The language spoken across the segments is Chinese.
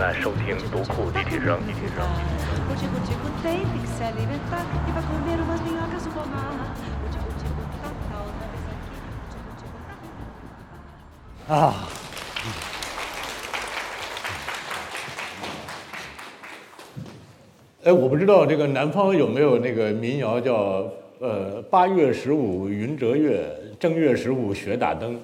来收听独库立体声立体声啊。哎我不知道这个南方有没有那个民谣叫呃八月十五云遮月正月十五雪打灯。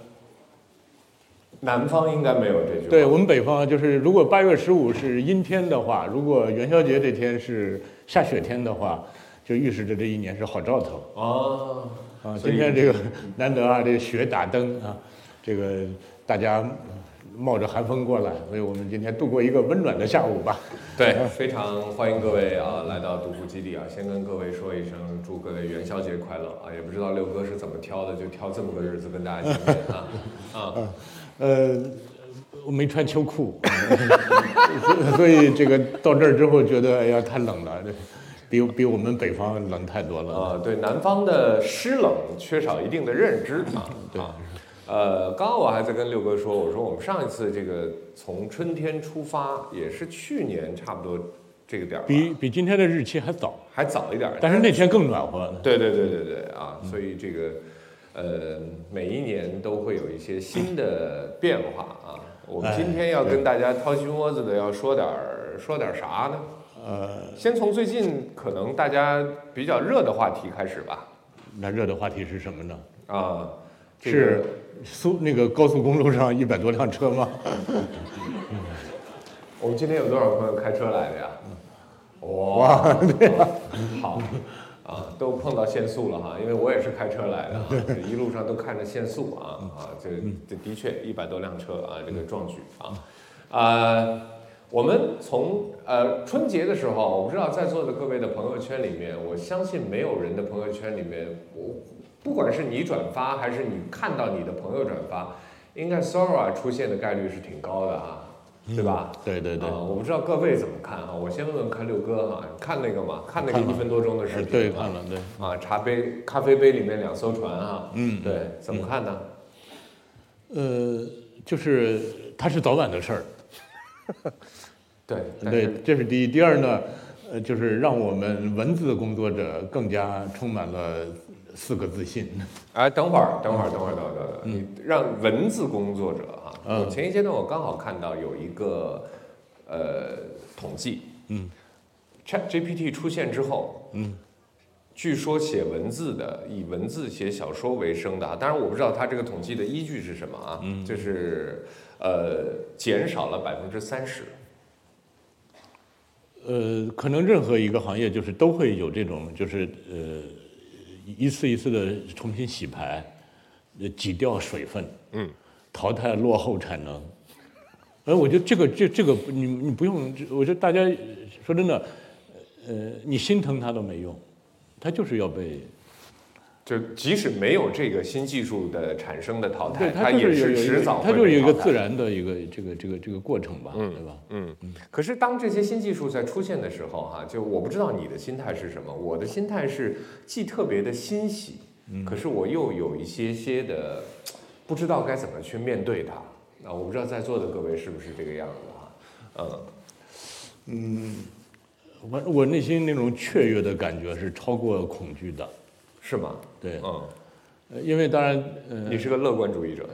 南方应该没有这句话。对我们北方就是，如果八月十五是阴天的话，如果元宵节这天是下雪天的话，就预示着这一年是好兆头哦，啊。今天这个难得啊，这个雪打灯啊，这个大家冒着寒风过来，所以我们今天度过一个温暖的下午吧。对，非常欢迎各位啊来到独孤基地啊，先跟各位说一声，祝各位元宵节快乐啊！也不知道六哥是怎么挑的，就挑这么个日子跟大家见面啊啊！呃，我没穿秋裤，所以这个到这儿之后觉得哎呀太冷了，这比比我们北方冷太多了。啊，对南方的湿冷缺少一定的认知啊。对啊，呃，刚刚我还在跟六哥说，我说我们上一次这个从春天出发，也是去年差不多这个点儿，比比今天的日期还早，还早一点儿，但是那天更暖和。对对对对对啊，所以这个呃，每一年都会有一些新的变化啊。我们今天要跟大家掏心窝子的要说点儿说点儿啥呢？呃，先从最近可能大家比较热的话题开始吧。那热的话题是什么呢？啊，这个是苏那个高速公路上一百多辆车吗？我们今天有多少朋友开车来的呀？哇，好啊，都碰到限速了哈，因为我也是开车来的啊，这一路上都看着限速啊啊，这这的确一百多辆车啊，这个壮举啊。啊。我们从呃春节的时候，我不知道在座的各位的朋友圈里面，我相信没有人的朋友圈里面，我不管是你转发还是你看到你的朋友转发，应该 Sora 出现的概率是挺高的啊，对吧？对对对啊，我不知道各位怎么看啊？我先问问看六哥哈，你看那个嘛？看那个一分多钟的视呃频？对看了对。啊，茶杯、咖啡杯里面两艘船啊，嗯对，怎么看呢？呃，就是它是早晚的事儿，对，对，这是第一。第二呢，呃，就是让我们文字工作者更加充满了四个自信。哎，等会儿，等会儿，等会儿，等会儿，等会儿，你让文字工作者哈，嗯。我前一阶段我刚好看到有一个呃统计，嗯，Chat GPT 出现之后，嗯，据说写文字的以文字写小说为生的啊，当然我不知道他这个统计的依据是什么啊，嗯。就是呃减少了百分之三十，呃，可能任何一个行业就是都会有这种，就是呃，一次一次的重新洗牌，呃，挤掉水分，嗯，淘汰落后产能。呃，我觉得这个这这个你你不用，我觉得大家说真的，呃，你心疼它都没用，它就是要被，就即使没有这个新技术的产生的淘汰，对，它也是迟早它就是有一个自然的一个这个这个这个过程吧，嗯对吧？嗯，可是当这些新技术在出现的时候，哈，就我不知道你的心态是什么，我的心态是既特别的欣喜，可是我又有一些些的不知道该怎么去面对它。啊，我不知道在座的各位是不是这个样子哈？嗯，我我内心那种雀跃的感觉是超过恐惧的，是吗？对，嗯，呃因为当然，呃，你是个乐观主义者。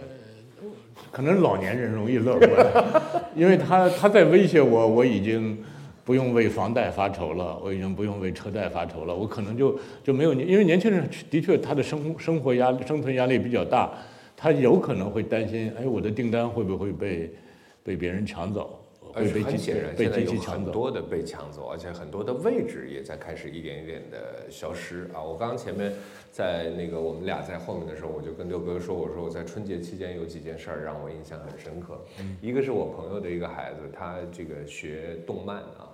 可能老年人容易乐观，因为他他在威胁我，我已经不用为房贷发愁了，我已经不用为车贷发愁了，我可能就就没有年，因为年轻人的确他的生生活压力、生存压力比较大，他有可能会担心，哎，我的订单会不会被被别人抢走，而且会被机很显然，被现在有机器抢走。很多的被抢走，而且很多的位置也在开始一点一点的消失啊！我刚刚前面在那个我们俩在后面的时候，我就跟六哥说，我说我在春节期间有几件事儿让我印象很深刻。一个是我朋友的一个孩子，他这个学动漫啊，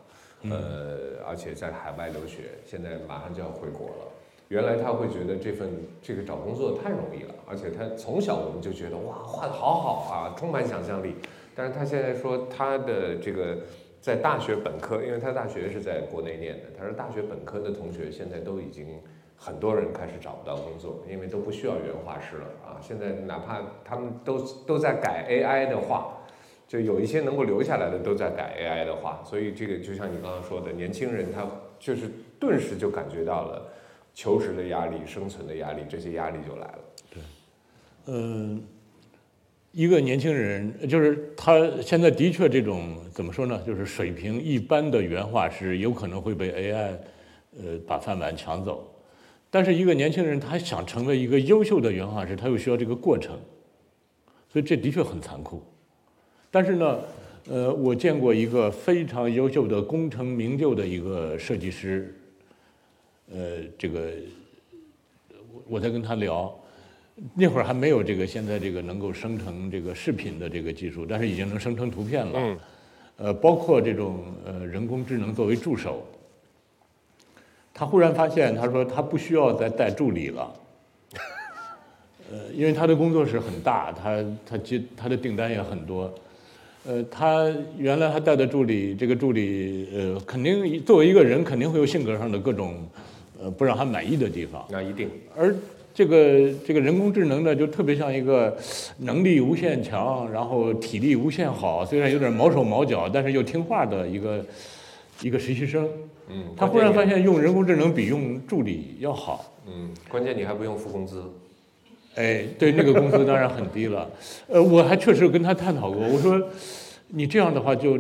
呃，而且在海外留学，现在马上就要回国了。原来他会觉得这份这个找工作太容易了，而且他从小我们就觉得哇画的好好啊，充满想象力。但是他现在说他的这个在大学本科，因为他大学是在国内念的，他说大学本科的同学现在都已经很多人开始找不到工作，因为都不需要原画师了啊。现在哪怕他们都都在改 AI 的画，就有一些能够留下来的都在改 AI 的画，所以这个就像你刚刚说的，年轻人他就是顿时就感觉到了求职的压力、生存的压力，这些压力就来了。对嗯，一个年轻人，就是他现在的确这种怎么说呢？就是水平一般的原画师有可能会被 AI，呃，把饭碗抢走。但是一个年轻人他想成为一个优秀的原画师，他又需要这个过程，所以这的确很残酷。但是呢，呃，我见过一个非常优秀的功成名就的一个设计师，呃，这个我我在跟他聊。那会儿还没有这个现在这个能够生成这个视频的这个技术，但是已经能生成图片了。嗯。呃，包括这种呃人工智能作为助手，他忽然发现，他说他不需要再带助理了。呃，因为他的工作室很大，他他接他的订单也很多。呃，他原来他带的助理，这个助理呃肯定作为一个人肯定会有性格上的各种呃不让他满意的地方。那一定。而这个这个人工智能呢，就特别像一个能力无限强，然后体力无限好，虽然有点毛手毛脚，但是又听话的一个一个实习生。嗯。他忽然发现用人工智能比用助理要好。嗯。关键你还不用付工资。哎，对，那个工资当然很低了。呃，我还确实跟他探讨过，我说你这样的话就。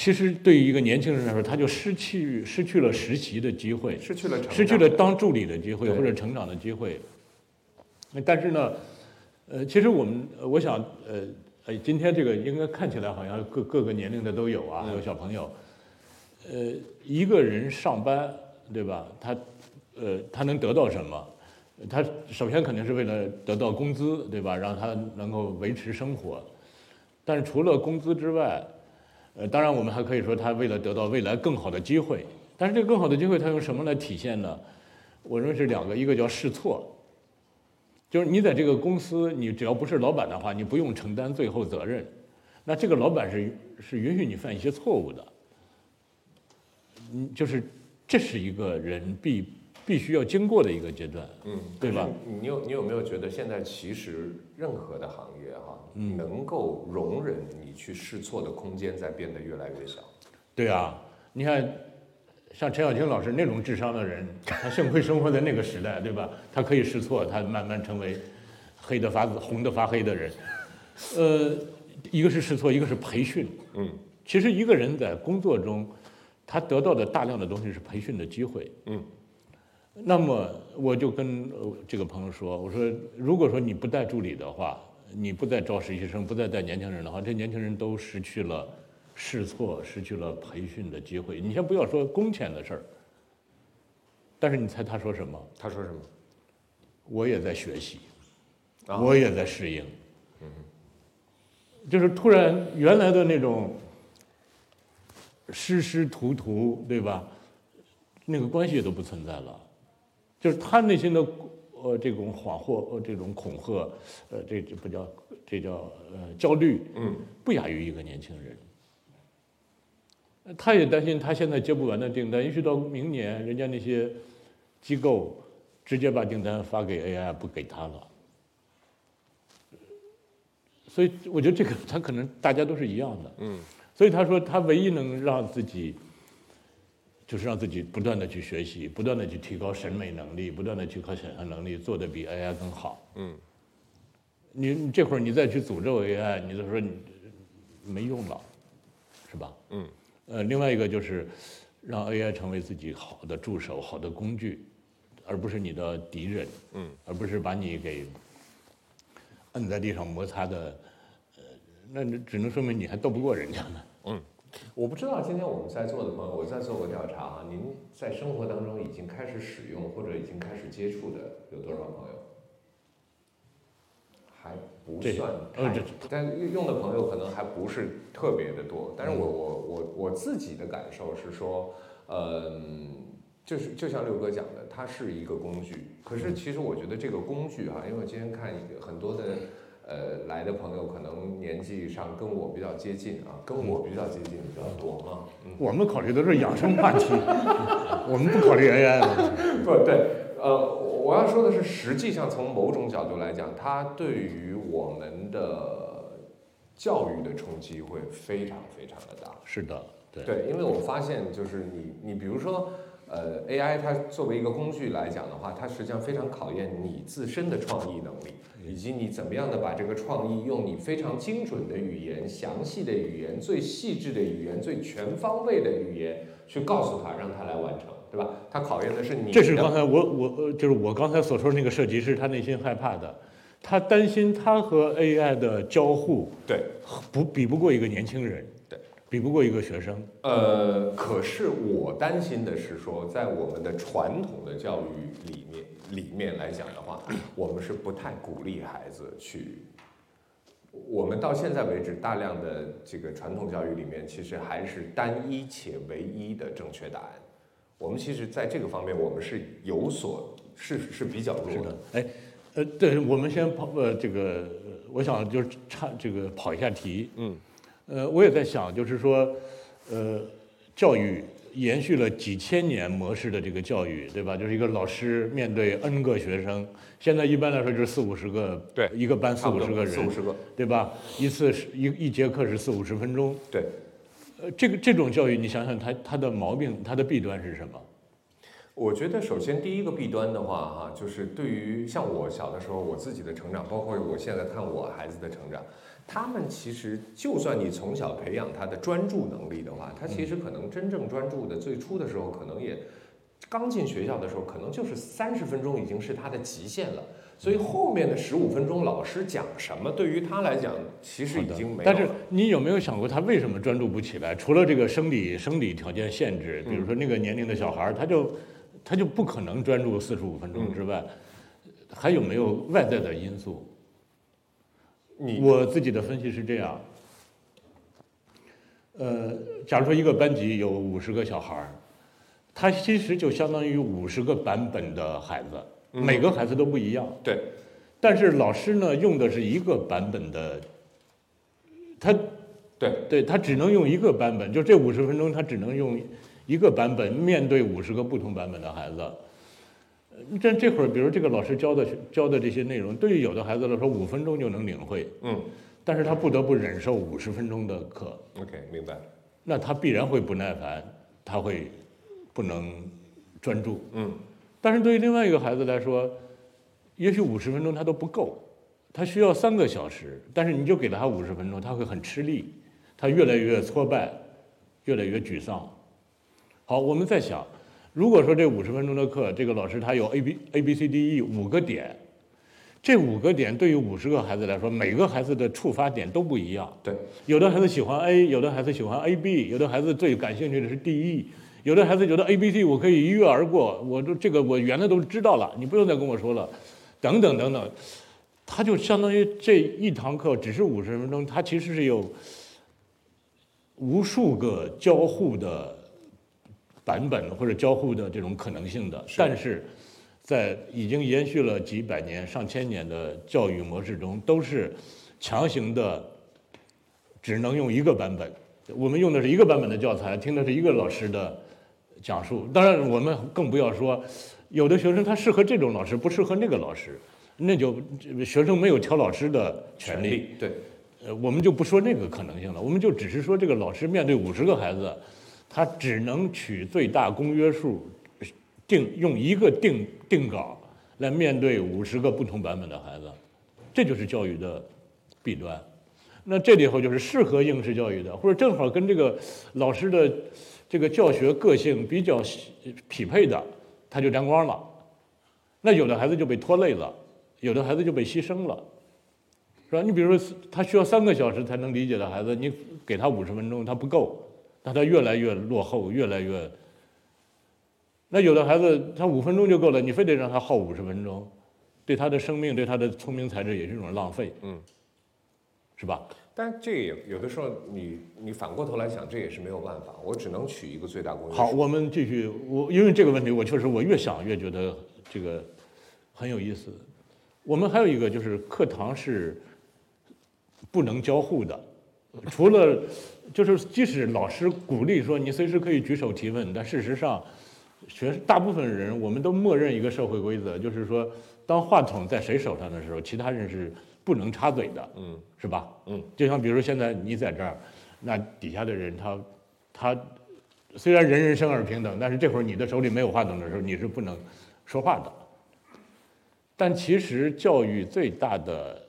其实对于一个年轻人来说，他就失去失去了实习的机会，失去了失去了当助理的机会或者成长的机会。但是呢，呃，其实我们我想，呃，呃，今天这个应该看起来好像各各个年龄的都有啊，有小朋友。呃，一个人上班，对吧？他，呃，他能得到什么？他首先肯定是为了得到工资，对吧？让他能够维持生活。但是除了工资之外，呃，当然，我们还可以说他为了得到未来更好的机会，但是这个更好的机会他用什么来体现呢？我认为是两个，一个叫试错，就是你在这个公司，你只要不是老板的话，你不用承担最后责任，那这个老板是是允许你犯一些错误的，嗯，就是这是一个人必必须要经过的一个阶段，嗯，对吧？你有你有没有觉得现在其实任何的行业哈？能够容忍你去试错的空间在变得越来越小。对啊，你看，像陈小青老师那种智商的人，他幸亏生活在那个时代，对吧？他可以试错，他慢慢成为黑的发紫、红的发黑的人。呃，一个是试错，一个是培训。嗯，其实一个人在工作中，他得到的大量的东西是培训的机会。嗯，那么我就跟这个朋友说，我说，如果说你不带助理的话。你不再招实习生，不再带年轻人的话，这年轻人都失去了试错、失去了培训的机会。你先不要说工钱的事儿，但是你猜他说什么？他说什么？我也在学习，我也在适应。嗯，就是突然原来的那种师师徒徒，对吧？那个关系都不存在了，就是他内心的。呃，这种恍惚，呃，这种恐吓，呃，这这不叫，这叫呃焦虑，嗯，不亚于一个年轻人。他也担心他现在接不完的订单，也许到明年，人家那些机构直接把订单发给 AI，不给他了。所以我觉得这个他可能大家都是一样的，嗯，所以他说他唯一能让自己。就是让自己不断的去学习，不断的去提高审美能力，不断的去靠想象能力，做的比 AI 更好。嗯，你你这会儿你再去诅咒 AI，你就说你没用了，是吧？嗯。呃，另外一个就是让 AI 成为自己好的助手、好的工具，而不是你的敌人。嗯。而不是把你给摁在地上摩擦的，呃，那只能说明你还斗不过人家呢。嗯。我不知道今天我们在座的朋友，我在做过调查啊，您在生活当中已经开始使用或者已经开始接触的有多少朋友？还不算太，但用的朋友可能还不是特别的多。但是我我我我自己的感受是说，嗯，就是就像六哥讲的，它是一个工具。可是其实我觉得这个工具哈，因为我今天看很多的。呃，来的朋友可能年纪上跟我比较接近啊，跟我比较接近比较多啊。我们考虑的是养生话题，我们不考虑 AI 的。不对，呃，我要说的是，实际上从某种角度来讲，它对于我们的教育的冲击会非常非常的大。是的，对，对，因为我发现就是你，你比如说，呃，AI 它作为一个工具来讲的话，它实际上非常考验你自身的创意能力，以及你怎么样的把这个创意用你非常精准的语言、详细的语言、最细致的语言、最全方位的语言去告诉他，让他来完成，对吧？他考验的是你。这是刚才我我呃就是我刚才所说的那个设计师，他内心害怕的，他担心他和 AI 的交互对，不比不过一个年轻人，对，比不过一个学生。呃，可是我担心的是说，在我们的传统的教育里面里面来讲的话，我们是不太鼓励孩子去。我们到现在为止，大量的这个传统教育里面，其实还是单一且唯一的正确答案。我们其实在这个方面，我们是有所是是比较弱的，哎，呃，对，我们先跑呃这个，呃我想就是差这个跑一下题。嗯，呃，我也在想，就是说，呃，教育延续了几千年模式的这个教育，对吧？就是一个老师面对 N 个学生，现在一般来说就是四五十个，对一个班四五十个人，四五十个，对吧？一次是一一节课是四五十分钟，对。呃，这个这种教育，你想想它它的毛病，它的弊端是什么？我觉得首先第一个弊端的话，哈，就是对于像我小的时候我自己的成长，包括我现在看我孩子的成长，他们其实就算你从小培养他的专注能力的话，他其实可能真正专注的最初的时候，可能也刚进学校的时候，可能就是三十分钟已经是他的极限了。所以后面的十五分钟，老师讲什么，对于他来讲，其实已经没。但是你有没有想过，他为什么专注不起来？除了这个生理生理条件限制，比如说那个年龄的小孩儿，他就他就不可能专注四十五分钟之外，还有没有外在的因素？你我自己的分析是这样，呃，假如说一个班级有五十个小孩儿，他其实就相当于五十个版本的孩子，每个孩子都不一样。对但是老师呢，用的是一个版本的，他对对他只能用一个版本，就这五十分钟，他只能用一个版本面对五十个不同版本的孩子。呃这这会儿，比如这个老师教的教的这些内容，对于有的孩子来说，五分钟就能领会，嗯但是他不得不忍受五十分钟的课，，OK，明白。那他必然会不耐烦，他会不能专注。嗯但是对于另外一个孩子来说，也许五十分钟他都不够，他需要三个小时，但是你就给了他五十分钟，他会很吃力，他越来越挫败，越来越沮丧。好，我们在想，如果说这五十分钟的课，这个老师他有 A B A B C D E 五个点，这五个点对于五十个孩子来说，每个孩子的触发点都不一样。对，有的孩子喜欢 A，有的孩子喜欢 AB，有的孩子最感兴趣的是 DE，有的孩子觉得 ABC 我可以一跃而过，我都这个我原来都知道了，你不用再跟我说了，等等等等，他就相当于这一堂课只是五十分钟，他其实是有无数个交互的版本或者交互的这种可能性的，是但是在已经延续了几百年、上千年的教育模式中，都是强行的只能用一个版本。我们用的是一个版本的教材，听的是一个老师的讲述。当然，我们更不要说，有的学生他适合这种老师，不适合那个老师，那就学生没有挑老师的权利。对呃，我们就不说那个可能性了，我们就只是说这个老师面对五十个孩子，他只能取最大公约数，定用一个定定稿来面对五十个不同版本的孩子，这就是教育的弊端。那这里头就是适合应试教育的，或者正好跟这个老师的这个教学个性比较匹配的，他就沾光了。那有的孩子就被拖累了，有的孩子就被牺牲了。是吧？你比如说，他需要三个小时才能理解的孩子，你给他五十分钟，他不够，那他越来越落后，越来越。那有的孩子他五分钟就够了，你非得让他耗五十分钟，对他的生命，对他的聪明才智也是一种浪费，嗯，是吧？但这也有的时候你你反过头来想，这也是没有办法，我只能取一个最大公约数。好，我们继续。我因为这个问题，我确实我越想越觉得这个很有意思。我们还有一个就是课堂是不能交互的，除了就是即使老师鼓励说你随时可以举手提问，但事实上，学大部分人我们都默认一个社会规则，就是说当话筒在谁手上的时候，其他人是不不能插嘴的，嗯是吧？嗯，就像比如现在你在这儿，那底下的人他他虽然人人生而平等，但是这会儿你的手里没有话筒的时候，你是不能说话的。但其实教育最大的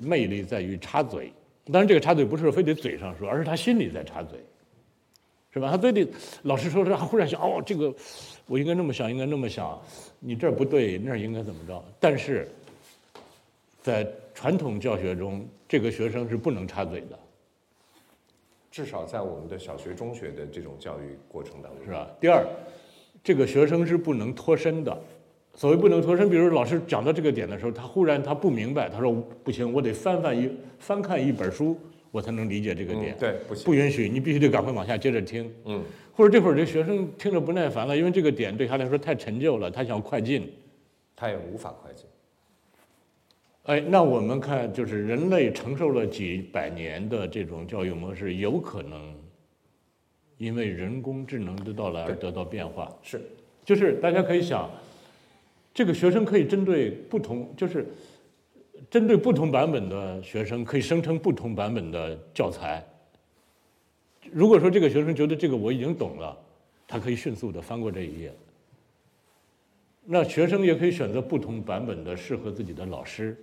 魅力在于插嘴，当然这个插嘴不是非得嘴上说，而是他心里在插嘴，是吧？他非得老师说说，他忽然想，哦，这个我应该那么想，应该那么想，你这儿不对，那儿应该怎么着？但是在传统教学中，这个学生是不能插嘴的，至少在我们的小学、中学的这种教育过程当中，是吧？第二，这个学生是不能脱身的。所谓不能脱身，比如老师讲到这个点的时候，他忽然他不明白，他说不行，我得翻翻一翻看一本书，我才能理解这个点。嗯，对，不行，不允许，你必须得赶快往下接着听。嗯，或者这会儿这学生听着不耐烦了，因为这个点对他来说太陈旧了，他想快进。他也无法快进。哎，那我们看，就是人类承受了几百年的这种教育模式，有可能因为人工智能的到来而得到变化。是，就是大家可以想，这个学生可以针对不同，就是针对不同版本的学生，可以生成不同版本的教材。如果说这个学生觉得这个我已经懂了，他可以迅速的翻过这一页。那学生也可以选择不同版本的适合自己的老师。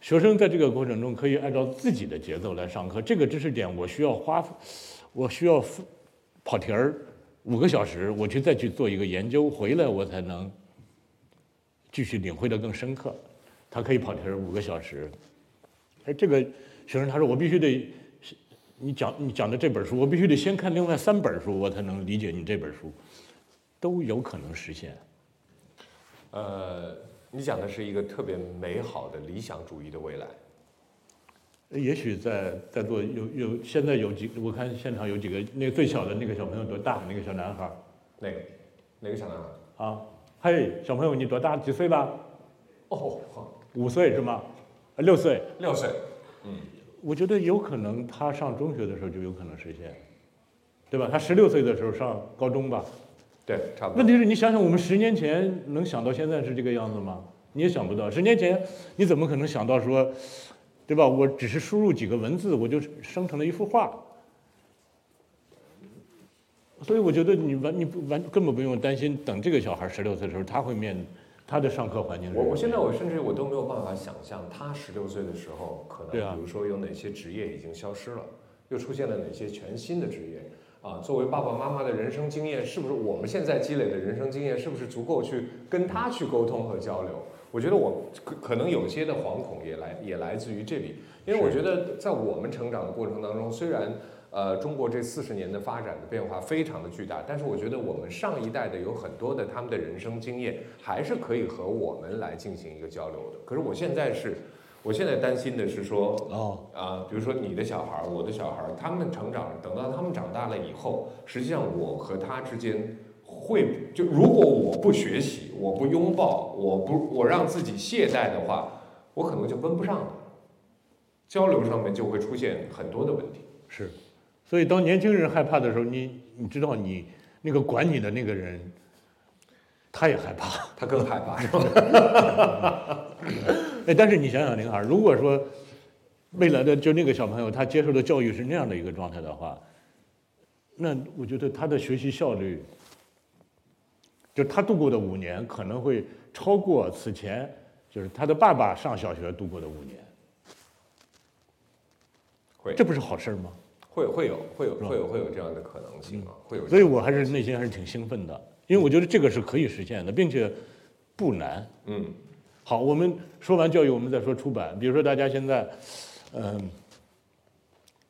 学生在这个过程中可以按照自己的节奏来上课。这个知识点我需要花，我需要跑题儿五个小时，我去再去做一个研究，回来我才能继续领会的更深刻。他可以跑题儿五个小时。哎这个学生他说我必须得，你讲你讲的这本书，我必须得先看另外三本书，我才能理解你这本书，都有可能实现。呃，你讲的是一个特别美好的理想主义的未来。也许在在座有有现在有几，我看现场有几个，那个最小的那个小朋友多大？那个小男孩儿哪个哪个小男孩？啊，嘿，小朋友你多大？几岁了？哦，五岁是吗？啊，六岁。六岁。嗯我觉得有可能他上中学的时候就有可能实现，对吧？他十六岁的时候上高中吧。对，差不多。问题是你想想，我们十年前能想到现在是这个样子吗？你也想不到。十年前你怎么可能想到说，对吧？我只是输入几个文字，我就生成了一幅画。所以我觉得你完你不完根本不用担心，等这个小孩十六岁的时候，他会面他的上课环境是我我现在我甚至我都没有办法想象，他十六岁的时候，可能比如说有哪些职业已经消失了，又出现了哪些全新的职业啊？作为爸爸妈妈的人生经验，是不是我们现在积累的人生经验，是不是足够去跟他去沟通和交流？我觉得我可可能有些的惶恐也来也来自于这里，因为我觉得在我们成长的过程当中，虽然呃中国这四十年的发展的变化非常的巨大，但是我觉得我们上一代的有很多的他们的人生经验，还是可以和我们来进行一个交流的。可是我现在是，我现在担心的是说，哦，啊，比如说你的小孩儿，我的小孩儿，他们成长，等到他们长大了以后，实际上我和他之间会就如果我不学习，我不拥抱，我不我让自己懈怠的话，我可能就跟不上了，交流上面就会出现很多的问题。是。所以当年轻人害怕的时候，你你知道你那个管你的那个人，他也害怕。他更害怕，是吧？哎，但是你想想，林孩儿，如果说未来的就那个小朋友他接受的教育是那样的一个状态的话，那我觉得他的学习效率，就他度过的五年可能会超过此前就是他的爸爸上小学度过的五年，会这不是好事儿吗？会会有会有会有会有这样的可能性啊，会有所以我还是内心还是挺兴奋的，因为我觉得这个是可以实现的，并且不难。嗯好，我们说完教育，我们再说出版。比如说，大家现在，嗯、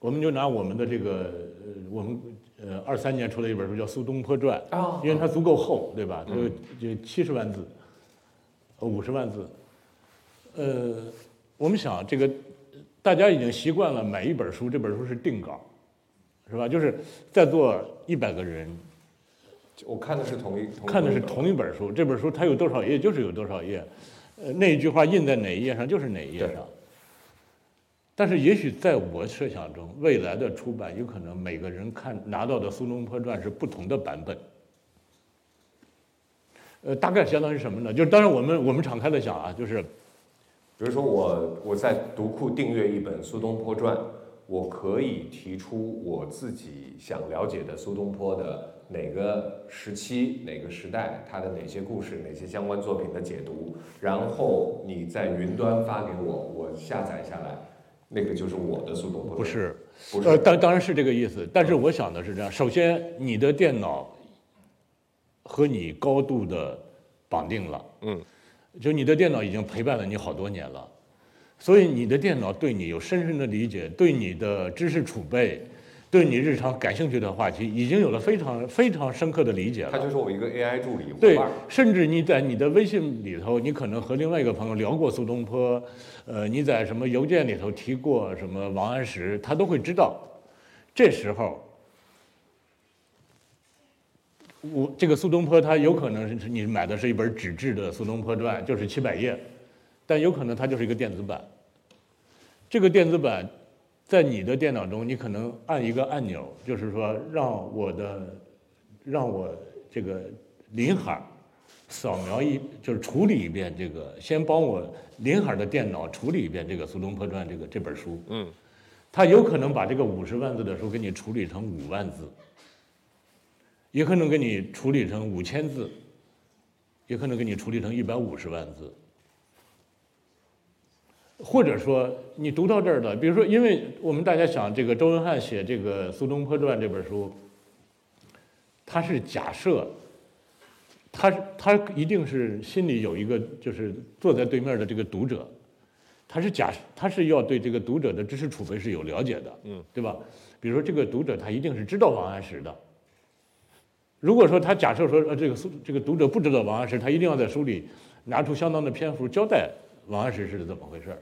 我们就拿我们的这个，呃，我们呃二三年出了一本书叫《苏东坡传》，啊因为它足够厚，对吧？它有就七十万字，五十万字。呃，我们想这个，大家已经习惯了买一本书，这本书是定稿，是吧？就是在座一百个人我看的是同一同看的是同一本书，这本书它有多少页就是有多少页，呃，那一句话印在哪一页上就是哪一页上。但是也许在我设想中，未来的出版有可能每个人看拿到的《苏东坡传》是不同的版本。呃，大概相当于什么呢？就是当然我们我们敞开的想啊，就是比如说我我在读库订阅一本苏东坡传，我可以提出我自己想了解的苏东坡的哪个时期、哪个时代，他的哪些故事、哪些相关作品的解读，然后你在云端发给我，我下载下来，那个就是我的苏东坡。不是，不是呃，当当然是这个意思，但是我想的是这样：首先，你的电脑和你高度的绑定了，嗯，就你的电脑已经陪伴了你好多年了，所以你的电脑对你有深深的理解，对你的知识储备，对你日常感兴趣的话题，已经有了非常非常深刻的理解了。他就是我一个 AI 助理对。，甚至你在你的微信里头，你可能和另外一个朋友聊过苏东坡，呃，你在什么邮件里头提过什么王安石，他都会知道。这时候，我这个苏东坡，他有可能是你买的是一本纸质的《苏东坡传》，就是七百页，但有可能它就是一个电子版。这个电子版在你的电脑中，你可能按一个按钮，就是说让我的让我这个林海儿扫描一，就是处理一遍这个，先帮我林海儿的电脑处理一遍这个《苏东坡传》这个这本书。嗯，他有可能把这个五十万字的书给你处理成五万字，也可能给你处理成五千字，也可能给你处理成一百五十万字。或者说，你读到这儿的，比如说，因为我们大家想，这个周文翰写这个《苏东坡传》这本书，他是假设，他他一定是心里有一个，就是坐在对面的这个读者，他是假，他是要对这个读者的知识储备是有了解的，嗯，对吧？比如说这个读者他一定是知道王安石的。如果说他假设说呃这个苏这个读者不知道王安石，他一定要在书里拿出相当的篇幅交代王安石是怎么回事儿，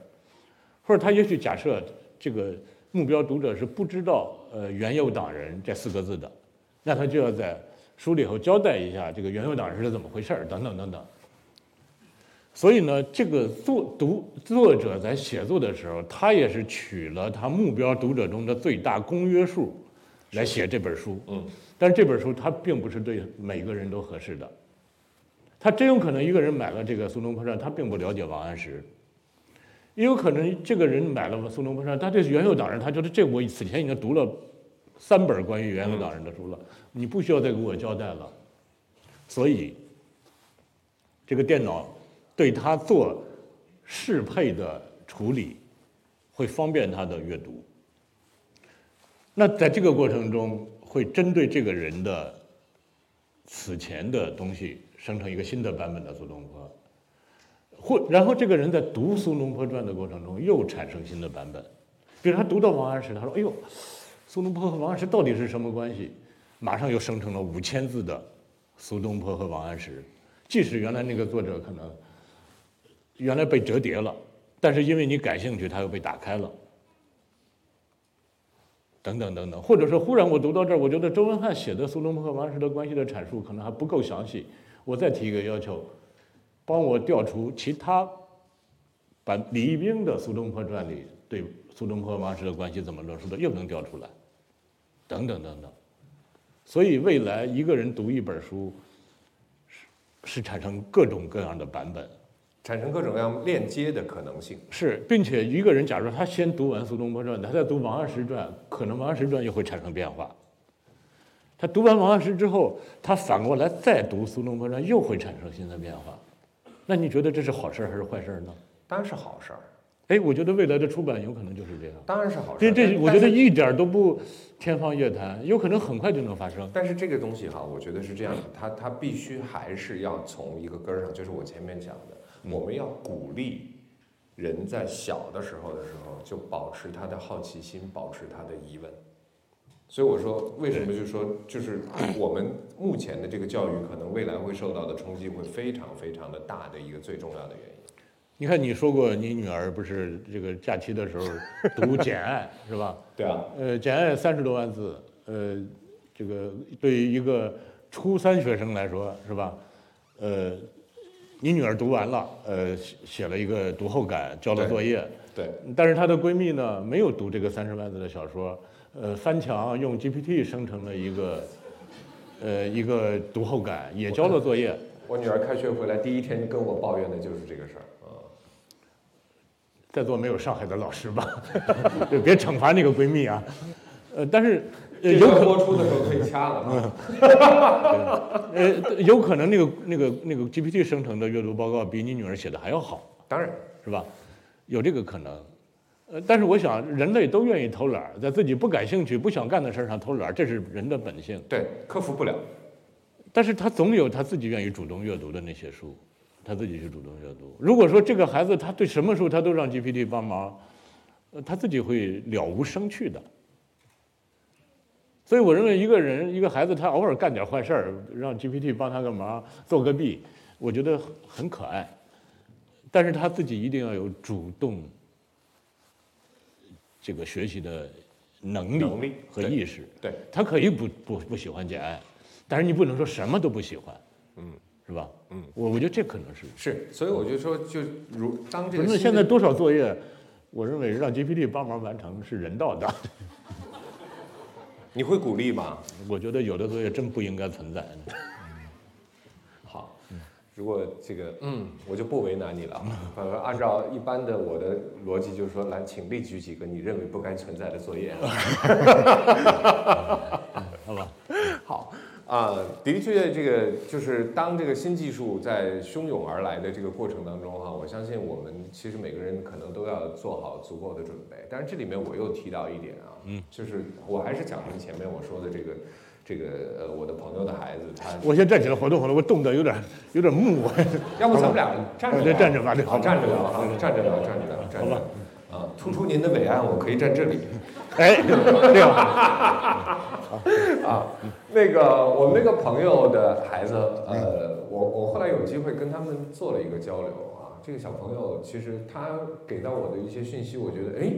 或者他也许假设这个目标读者是不知道呃元佑党人这四个字的，那他就要在书里头交代一下这个元佑党人是怎么回事儿，等等等等。所以呢，这个作读作者在写作的时候，他也是取了他目标读者中的最大公约数来写这本书。嗯，但是这本书它并不是对每个人都合适的。他真有可能一个人买了这个《苏东坡传》，他并不了解王安石；也有可能这个人买了《苏东坡传》，他这是元佑党人，他觉得这我此前已经读了三本关于元佑党人的书了，你不需要再给我交代了。所以，这个电脑对他做适配的处理，会方便他的阅读。那在这个过程中，会针对这个人的此前的东西生成一个新的版本的苏东坡，或然后这个人在读《苏东坡传》的过程中又产生新的版本，比如他读到王安石，他说：“哎呦，苏东坡和王安石到底是什么关系？”马上又生成了五千字的苏东坡和王安石，即使原来那个作者可能原来被折叠了，但是因为你感兴趣，他又被打开了。等等等等，或者说，忽然我读到这儿，我觉得周文翰写的苏东坡和王安石的关系的阐述可能还不够详细，我再提一个要求，帮我调出其他把李一冰的《苏东坡传》里对苏东坡和王安石的关系怎么论述的，又能调出来，等等等等。所以未来一个人读一本书，是是产生各种各样的版本。产生各种各样链接的可能性。是，并且一个人假如他先读完《苏东坡传》，他再读《王安石传》，可能《王安石传》又会产生变化。他读完王安石之后，他反过来再读《苏东坡传》，又会产生新的变化。那你觉得这是好事儿还是坏事儿呢？当然是好事儿，哎，我觉得未来的出版有可能就是这样。当然是好事儿。这这，我觉得一点儿都不天方夜谭，有可能很快就能发生。但是这个东西哈，我觉得是这样的，它它必须还是要从一个根儿上，就是我前面讲的，我们要鼓励人在小的时候的时候就保持他的好奇心，保持他的疑问。所以我说，为什么就是说，就是我们目前的这个教育，可能未来会受到的冲击会非常非常的大的一个最重要的原因。你看，你说过你女儿不是这个假期的时候读 《简爱》是吧？对啊，呃，《简爱》三十多万字，呃，这个对于一个初三学生来说是吧？呃，你女儿读完了，呃，写写了一个读后感，交了作业，对，但是她的闺蜜呢没有读这个三十万字的小说，呃，三强用 GPT 生成了一个，呃，一个读后感，也交了作业。我女儿开学回来第一天跟我抱怨的就是这个事儿啊。在座没有上海的老师吧？就别惩罚那个闺蜜啊。呃，但是呃有可能播出的时候可以掐了啊。呃有可能那个那个那个 GPT 生成的阅读报告比你女儿写的还要好，当然，是吧？有这个可能。呃，但是我想人类都愿意偷懒儿，在自己不感兴趣、不想干的事儿上偷懒儿，这是人的本性。对，克服不了。但是他总有他自己愿意主动阅读的那些书，他自己去主动阅读。如果说这个孩子他对什么书他都让 GPT 帮忙，呃，他自己会了无生趣的。所以我认为一个人一个孩子他偶尔干点坏事儿，让 GPT 帮他个忙，做个弊，我觉得很可爱。但是他自己一定要有主动这个学习的能力和意识。对，他可以不不不喜欢简爱，但是你不能说什么都不喜欢，嗯，是吧？嗯，我我觉得这可能是。是，所以我就说，就如当这不个新的是现在多少作业，我认为让 GPT 帮忙完成是人道的。你会鼓励吗？我觉得有的作业真不应该存在。好，如果这个，嗯，我就不为难你了。呃，按照一般的我的逻辑，就是说，来，请列举几个你认为不该存在的作业。好吧？好啊，的确，这个就是当这个新技术在汹涌而来的这个过程当中哈，我相信我们其实每个人可能都要做好足够的准备。但是这里面我又提到一点啊，嗯，就是我还是讲回前面我说的这个。这个呃，我的朋友的孩子，他我先站起来活动活动，我冻得有点有点木。要不咱们 俩站着聊站着吧对好，站着聊啊，站着聊，站着聊，站着聊。啊，突出您的伟岸，我可以站这里。哎，这样 啊，那个我们那个朋友的孩子，呃，我我后来有机会跟他们做了一个交流啊。这个小朋友其实他给到我的一些讯息，我觉得，哎，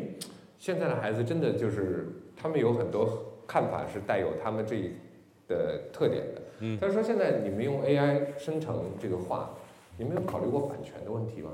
现在的孩子真的就是他们有很多看法是带有他们这一的特点的。嗯他说现在你们用 AI 生成这个画，你们有考虑过版权的问题吗？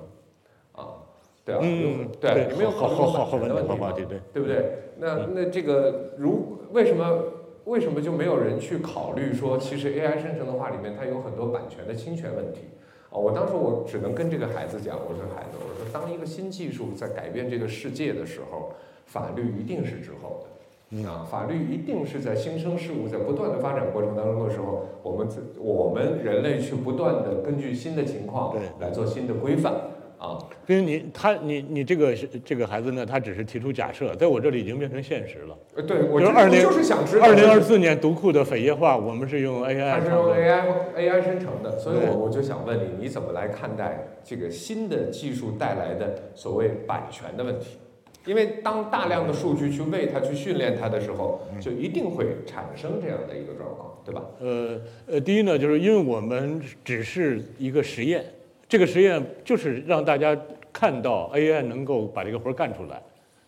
啊，对啊，嗯有对，你们有考虑过版权的问题吗问题好话？题，对。对不对？那那这个如为什么为什么就没有人去考虑说，其实 AI 生成的话里面它有很多版权的侵权问题啊？我当时我只能跟这个孩子讲，我说孩子，我说当一个新技术在改变这个世界的时候，法律一定是滞后的。啊，法律一定是在新生事物在不断的发展过程当中的时候，我们自我们人类去不断的根据新的情况对来做新的规范啊。因为你他你你这个是这个孩子呢，他只是提出假设，在我这里已经变成现实了。呃，对我就是20就我就是想知道二零二四年读库的扉页化，我们是用 AI 它是用。AI AI 生成的，所以我我就想问你，你怎么来看待这个新的技术带来的所谓版权的问题？因为当大量的数据去喂它、去训练它的时候，就一定会产生这样的一个状况，对吧？呃呃，第一呢，就是因为我们只是一个实验，这个实验就是让大家看到 AI 能够把这个活儿干出来，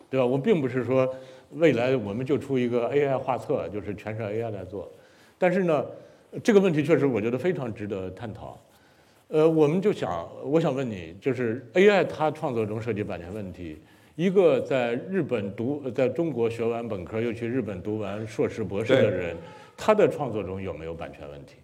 对吧？我并不是说未来我们就出一个 AI 画册，就是全是 AI 来做，但是呢，这个问题确实我觉得非常值得探讨。呃，我们就想，我想问你，就是 AI 它创作中涉及版权问题，一个在日本读，在中国学完本科又去日本读完硕士、博士的人，他的创作中有没有版权问题？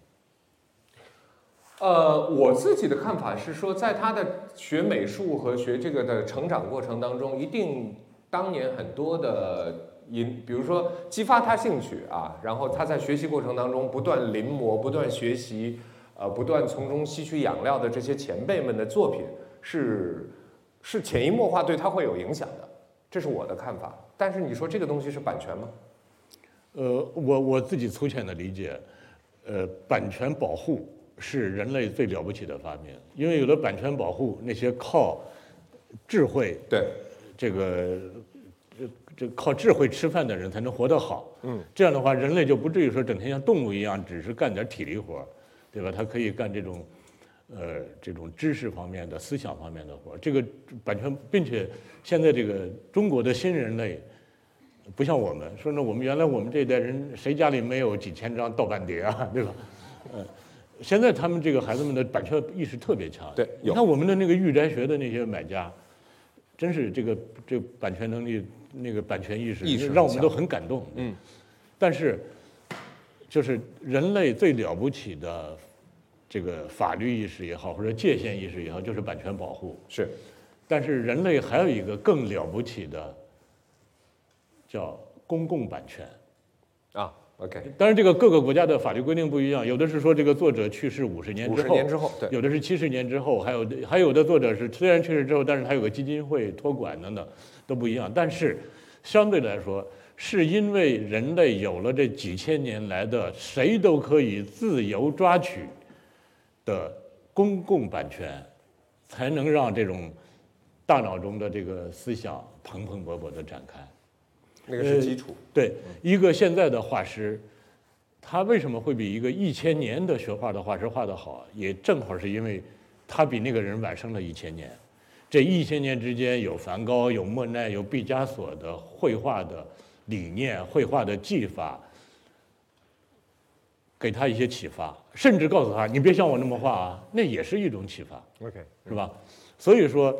呃，我自己的看法是说，在他的学美术和学这个的成长过程当中，一定当年很多的引，比如说激发他兴趣啊，然后他在学习过程当中不断临摹、不断学习，呃，不断从中吸取养料的这些前辈们的作品，是是潜移默化对他会有影响的，这是我的看法。但是你说这个东西是版权吗？呃，我我自己粗浅的理解，呃，版权保护是人类最了不起的发明，因为有了版权保护，那些靠智慧对，这个这这靠智慧吃饭的人才能活得好。嗯，这样的话，人类就不至于说整天像动物一样，只是干点体力活，对吧？他可以干这种，呃，这种知识方面的、思想方面的活。这个版权，并且现在这个中国的新人类，不像我们说呢，我们原来我们这一代人谁家里没有几千张盗版碟啊，对吧？嗯，现在他们这个孩子们的版权意识特别强。对有你看我们的那个御宅学的那些买家，真是这个这个版权能力、那个版权意识，意识让我们都很感动。嗯，但是，就是人类最了不起的这个法律意识也好，或者界限意识也好，就是版权保护。是但是人类还有一个更了不起的，叫公共版权。啊，OK，当然，这个各个国家的法律规定不一样，有的是说这个作者去世五十年之后，十年之后，对，有的是七十年之后，还有还有的作者是虽然去世之后，但是他有个基金会托管等等，都不一样。但是相对来说，是因为人类有了这几千年来的谁都可以自由抓取的公共版权，才能让这种大脑中的这个思想蓬蓬勃勃地展开。那个是基础。对，一个现在的画师，他为什么会比一个一千年的学画的画师画得好？也正好是因为，他比那个人晚生了一千年。这一千年之间，有梵高、有莫奈、有毕加索的绘画的理念、绘画的技法，给他一些启发，甚至告诉他：“你别像我那么画啊！”那也是一种启发。OK，是吧？所以说，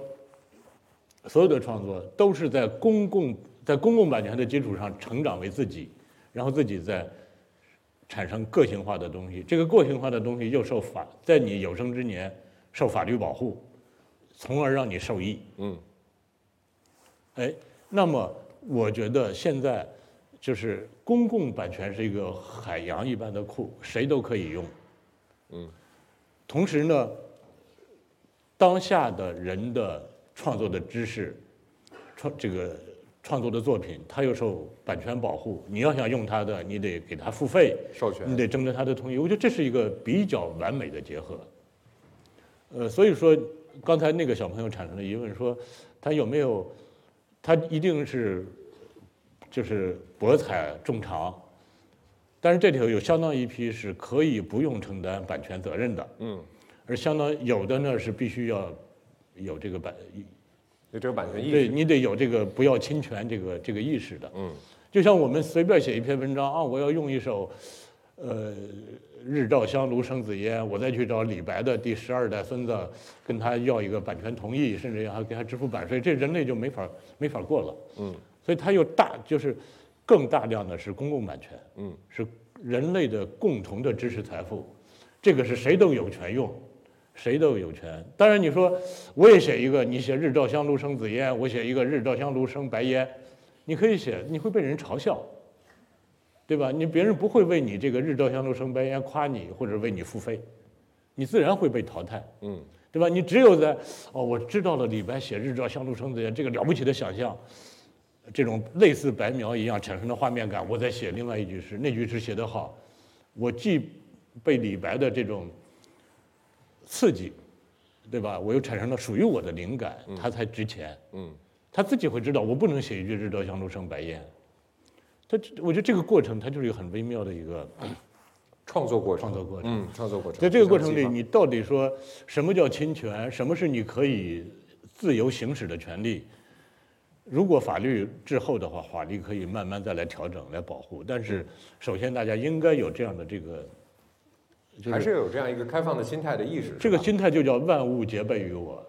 所有的创作都是在公共在公共版权的基础上成长为自己，然后自己再产生个性化的东西。这个个性化的东西又受法在你有生之年受法律保护，从而让你受益。嗯，哎，那么我觉得现在就是公共版权是一个海洋一般的库，谁都可以用。嗯，同时呢，当下的人的创作的知识，创这个创作的作品，它又受版权保护，你要想用它的，你得给它付费，授权你得征得他的同意。我觉得这是一个比较完美的结合。呃，所以说刚才那个小朋友产生了疑问，说他有没有，他一定是就是博采众长，但是这里头有相当一批是可以不用承担版权责任的，嗯，而相当有的呢是必须要有这个版，有这个版权意识。对你得有这个不要侵权这个这个意识的。嗯，就像我们随便写一篇文章啊，我要用一首，呃，日照香炉生紫烟，我再去找李白的第十二代孙子，跟他要一个版权同意，甚至还给他支付版税，这人类就没法没法过了。嗯，所以他又大，就是更大量的是公共版权，嗯，是人类的共同的知识财富，这个是谁都有权用。谁都有权。当然，你说我也写一个，你写日照香炉生紫烟，我写一个日照香炉生白烟，你可以写，你会被人嘲笑，对吧？你别人不会为你这个日照香炉生白烟夸你，或者为你付费，你自然会被淘汰，嗯，对吧？你只有在哦，我知道了李白写日照香炉生紫烟这个了不起的想象，这种类似白描一样产生的画面感，我再写另外一句诗，那句诗写得好，我既被李白的这种刺激，对吧？我又产生了属于我的灵感，它才值钱。嗯，他自己会知道，我不能写一句“日照香炉生白烟”。他，我觉得这个过程，它就是一个很微妙的一个创作过程，创作过程。嗯，创作过程。在这个过程里，你到底说什么叫侵权？什么是你可以自由行使的权利？如果法律滞后的话，法律可以慢慢再来调整、来保护。但是，首先大家应该有这样的这个，还是有这样一个开放的心态的意识。这个心态就叫万物皆备于我。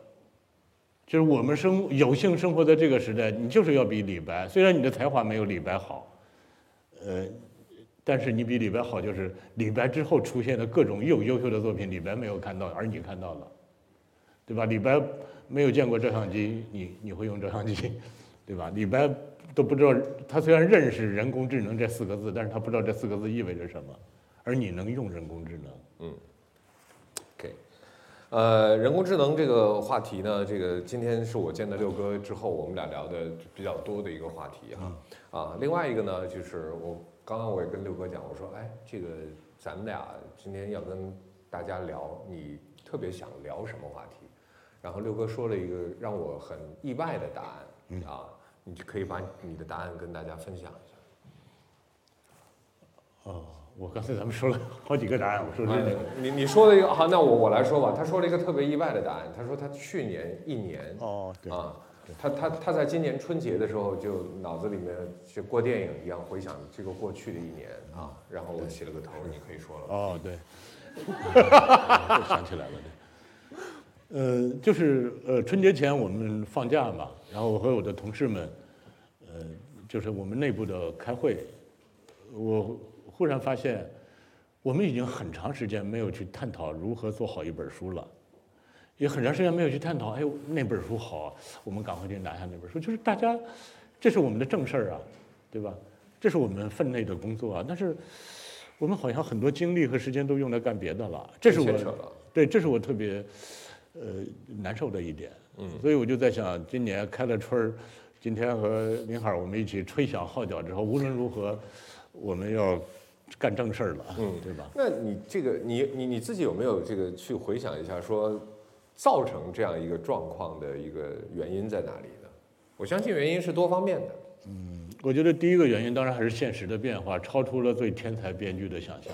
就是我们生有幸生活在这个时代，你就是要比李白，虽然你的才华没有李白好，呃，但是你比李白好，就是李白之后出现的各种又优秀的作品，李白没有看到，而你看到了，对吧？李白没有见过照相机，你你会用照相机，对吧？李白都不知道，他虽然认识人工智能这四个字，但是他不知道这四个字意味着什么，而你能用人工智能。嗯 OK，呃，人工智能这个话题呢，这个今天是我见到六哥之后，我们俩聊的比较多的一个话题哈。啊，另外一个呢，就是我刚刚我也跟六哥讲，我说，哎，这个咱们俩今天要跟大家聊，你特别想聊什么话题？然后六哥说了一个让我很意外的答案，啊，你就可以把你的答案跟大家分享一下。哦，我刚才咱们说了好几个答案，我说是那个。你你说了一个好，那我我来说吧。他说了一个特别意外的答案，他说他去年一年哦，对，啊，他他他在今年春节的时候就脑子里面就过电影一样回想这个过去的一年啊，然后我起了个头，你可以说了。哦，对，我想起来了，对，呃，就是呃春节前我们放假嘛，然后我和我的同事们，呃，就是我们内部的开会，我忽然发现，我们已经很长时间没有去探讨如何做好一本书了。也很长时间没有去探讨，哎，那本书好啊，我们赶快去拿下那本书。就是大家，这是我们的正事儿啊，对吧？这是我们分内的工作啊。但是我们好像很多精力和时间都用来干别的了，这是我对，这是我特别呃难受的一点。嗯，所以我就在想，今年开了春儿，今天和林海我们一起吹响号角之后，无论如何，我们要干正事儿了，嗯，对吧？那你这个你你你自己有没有这个去回想一下，说造成这样一个状况的一个原因在哪里呢？我相信原因是多方面的。嗯我觉得第一个原因当然还是现实的变化，超出了对天才编剧的想象。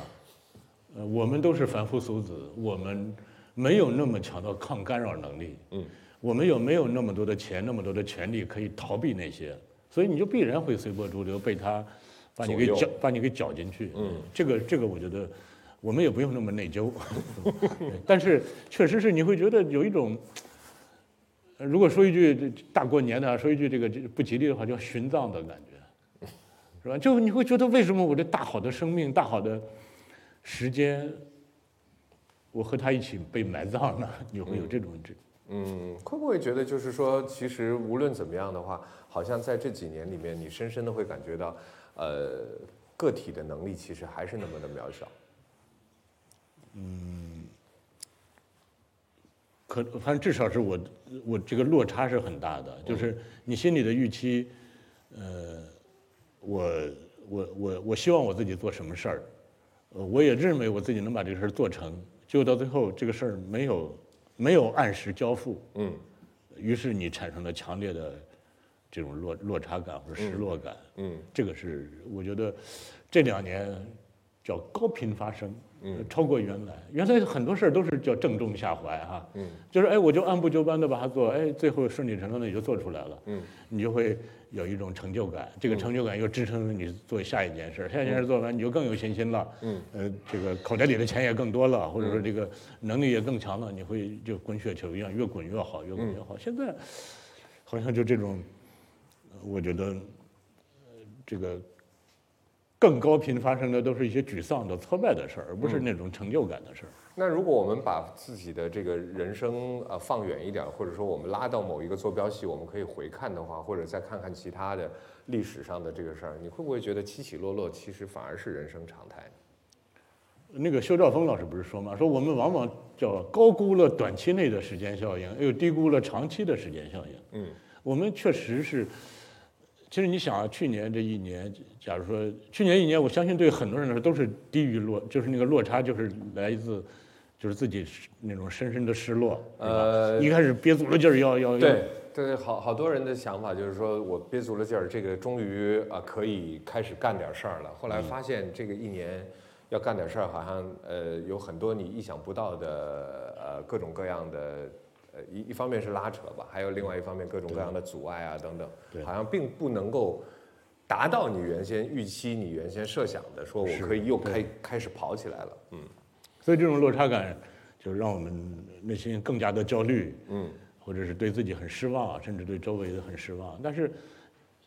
呃，我们都是凡夫俗子，我们没有那么强的抗干扰能力。嗯，我们有没有那么多的钱、那么多的权利可以逃避那些？所以你就必然会随波逐流，被他把你给搅把你给搅进去。嗯，这个这个我觉得我们也不用那么内疚，但是确实是你会觉得有一种。呃如果说一句这大过年的啊，说一句这个这不吉利的话，叫殉葬的感觉，是吧？就你会觉得为什么我这大好的生命、大好的时间，我和他一起被埋葬了？你会有这种这嗯，会不会觉得就是说，其实无论怎么样的话，好像在这几年里面，你深深的会感觉到，呃，个体的能力其实还是那么的渺小。嗯可反正至少是我我这个落差是很大的，就是你心里的预期，呃，我我我我希望我自己做什么事儿，呃，我也认为我自己能把这个事儿做成，结果到最后这个事儿没有没有按时交付，嗯。于是你产生了强烈的这种落落差感或者失落感，嗯。这个是我觉得这两年叫高频发生，嗯，超过原来，原来很多事儿都是叫正中下怀哈，嗯，就是哎我就按部就班的把它做，哎最后顺理成章的也就做出来了，嗯，你就会有一种成就感，这个成就感又支撑着你做下一件事，下一件事做完你就更有信心了，嗯，呃这个口袋里的钱也更多了，或者说这个能力也更强了，你会就滚雪球一样越滚越好，越滚越好。现在好像就这种，呃我觉得呃这个更高频发生的都是一些沮丧的、挫败的事儿，而不是那种成就感的事儿。那如果我们把自己的这个人生呃放远一点，或者说我们拉到某一个坐标系，我们可以回看的话，或者再看看其他的历史上的这个事儿，你会不会觉得起起落落其实反而是人生常态？那个修兆峰老师不是说吗？说我们往往叫高估了短期内的时间效应，又低估了长期的时间效应。嗯，我们确实是，其实你想啊，去年这一年，假如说去年一年，我相信对很多人来说都是低于落，就是那个落差就是来自，就是自己那种深深的失落。呃一开始憋足了劲儿要要要，对对，好好多人的想法就是说我憋足了劲儿，这个终于啊、可以开始干点事儿了。后来发现这个一年要干点事儿，好像呃有很多你意想不到的呃各种各样的呃一一方面是拉扯吧，还有另外一方面各种各样的阻碍啊等等，好像并不能够达到你原先预期、你原先设想的，说我可以又开开始跑起来了。嗯所以这种落差感就让我们内心更加的焦虑。嗯或者是对自己很失望，甚至对周围的很失望。但是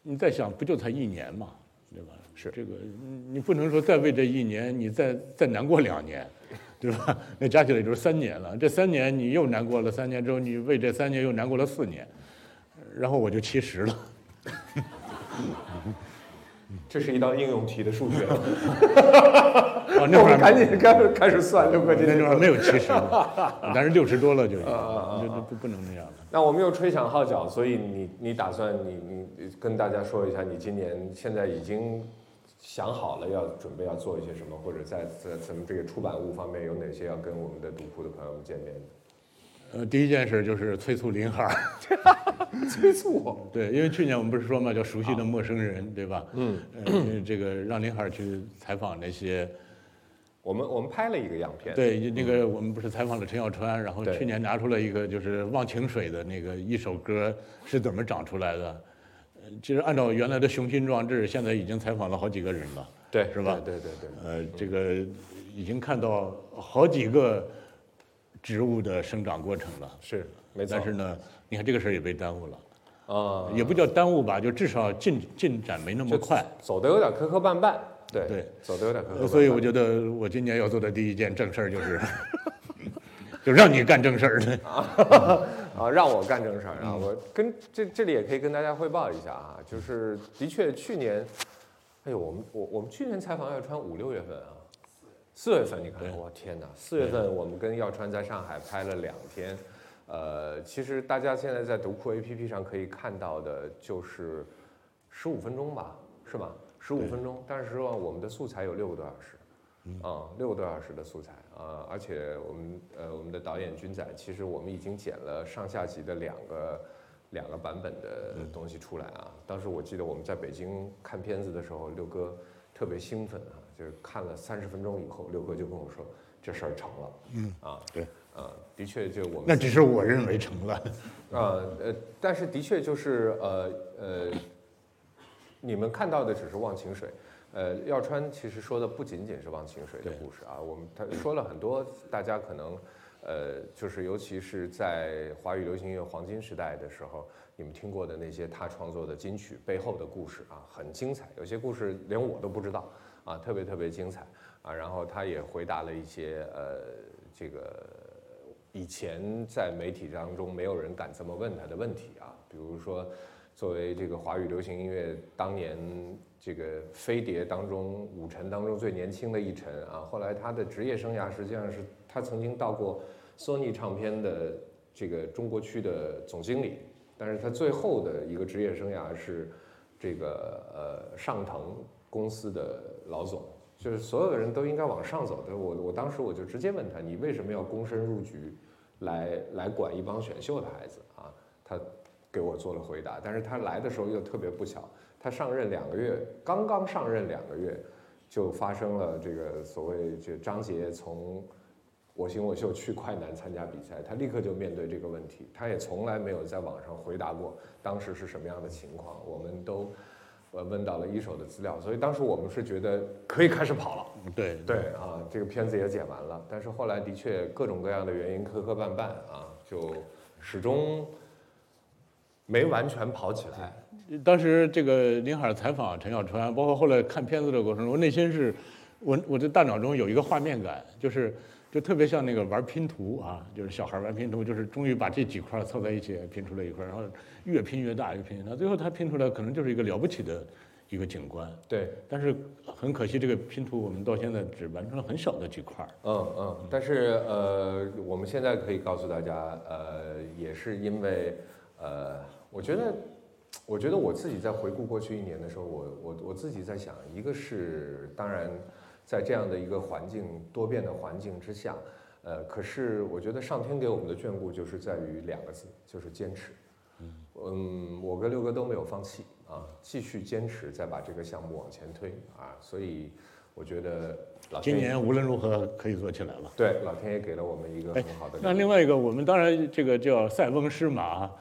你在想，不就才一年嘛，对吧？是这个，你你不能说再为这一年，你再再难过两年，对吧？那加起来就是三年了。这三年你又难过了三年之后，你为这三年又难过了四年，然后我就七十了。这是一道应用题的数学。哦，那我们会儿赶紧开始开始算六个那今天。会儿没有七十了，但是六十多了就已经，就就不不能那样了。那我们又吹响号角，所以你你打算你你跟大家说一下，你今年现在已经想好了要准备要做一些什么，或者在在咱们这个出版物方面有哪些要跟我们的读库的朋友们见面的？呃，第一件事就是催促林海儿。催促我。对，因为去年我们不是说嘛，叫熟悉的陌生人，对吧？嗯，呃，这个让林海去采访那些，我们我们拍了一个样片。，对，那个我们不是采访了陈小川，然后去年拿出了一个就是《忘情水》的那个一首歌是怎么长出来的。呃其实按照原来的雄心壮志，现在已经采访了好几个人了，对，是吧对对对对。呃，这个已经看到好几个植物的生长过程了。是，没错。但是呢，你看这个事儿也被耽误了，啊，也不叫耽误吧，就至少进进展没那么快。走的有点磕磕绊绊。对对，走的有点磕磕绊绊。呃所以我觉得我今年要做的第一件正事儿就是 就让你干正事儿的。啊，让我干正事儿啊！我跟这这里也可以跟大家汇报一下啊，就是的确去年，哎呦，我们我我们去年采访耀川五六月份啊，四月份你看，我天哪，四月份我们跟耀川在上海拍了两天，呃，其实大家现在在读库 APP 上可以看到的就是十五分钟吧，是吧？十五分钟，但是实际上我们的素材有六个多小时。啊，六个多小时的素材啊，而且我们呃我们的导演军仔，其实我们已经剪了上下集的两个两个版本的东西出来啊。当时我记得我们在北京看片子的时候，六哥特别兴奋啊，就是看了三十分钟以后，六哥就跟我说这事儿成了。嗯啊，对啊，的确就我们那只是我认为成了。啊呃，但是的确就是呃呃，你们看到的只是忘情水。呃，耀川其实说的不仅仅是忘情水的故事啊，我们他说了很多，大家可能，呃，就是尤其是在华语流行音乐黄金时代的时候，你们听过的那些他创作的金曲背后的故事啊，很精彩，有些故事连我都不知道啊，特别特别精彩啊。然后他也回答了一些呃，这个以前在媒体当中没有人敢这么问他的问题啊，比如说。作为这个华语流行音乐当年这个飞碟当中五陈当中最年轻的一陈啊，后来他的职业生涯实际上是他曾经到过索尼唱片的这个中国区的总经理，但是他最后的一个职业生涯是这个呃上腾公司的老总，就是所有的人都应该往上走的。我我当时我就直接问他，你为什么要躬身入局来来管一帮选秀的孩子啊？他。给我做了回答，但是他来的时候又特别不巧，他上任两个月，刚刚上任两个月，就发生了这个所谓这张杰从我行我秀去快男参加比赛，他立刻就面对这个问题，他也从来没有在网上回答过当时是什么样的情况，我们都呃问到了一手的资料，所以当时我们是觉得可以开始跑了，对对啊，这个片子也剪完了，但是后来的确各种各样的原因磕磕绊绊啊，就始终。没完全跑起来。当时这个林海采访陈小川，包括后来看片子的过程中，我内心是，我我的大脑中有一个画面感，就是就特别像那个玩拼图啊，就是小孩玩拼图，就是终于把这几块凑在一起拼出来一块，然后越拼越大，越拼越大，最后他拼出来可能就是一个了不起的一个景观。对，但是很可惜，这个拼图我们到现在只完成了很小的几块。嗯嗯，但是呃，我们现在可以告诉大家，呃，也是因为呃。我觉得，我觉得我自己在回顾过去一年的时候，我我我自己在想，一个是当然，在这样的一个环境多变的环境之下，呃，可是我觉得上天给我们的眷顾就是在于两个字，就是坚持。嗯，我跟六哥都没有放弃啊，继续坚持，再把这个项目往前推啊，所以我觉得老今年无论如何可以做起来了。对，老天爷给了我们一个很好的。那另外一个，我们当然这个叫塞翁失马。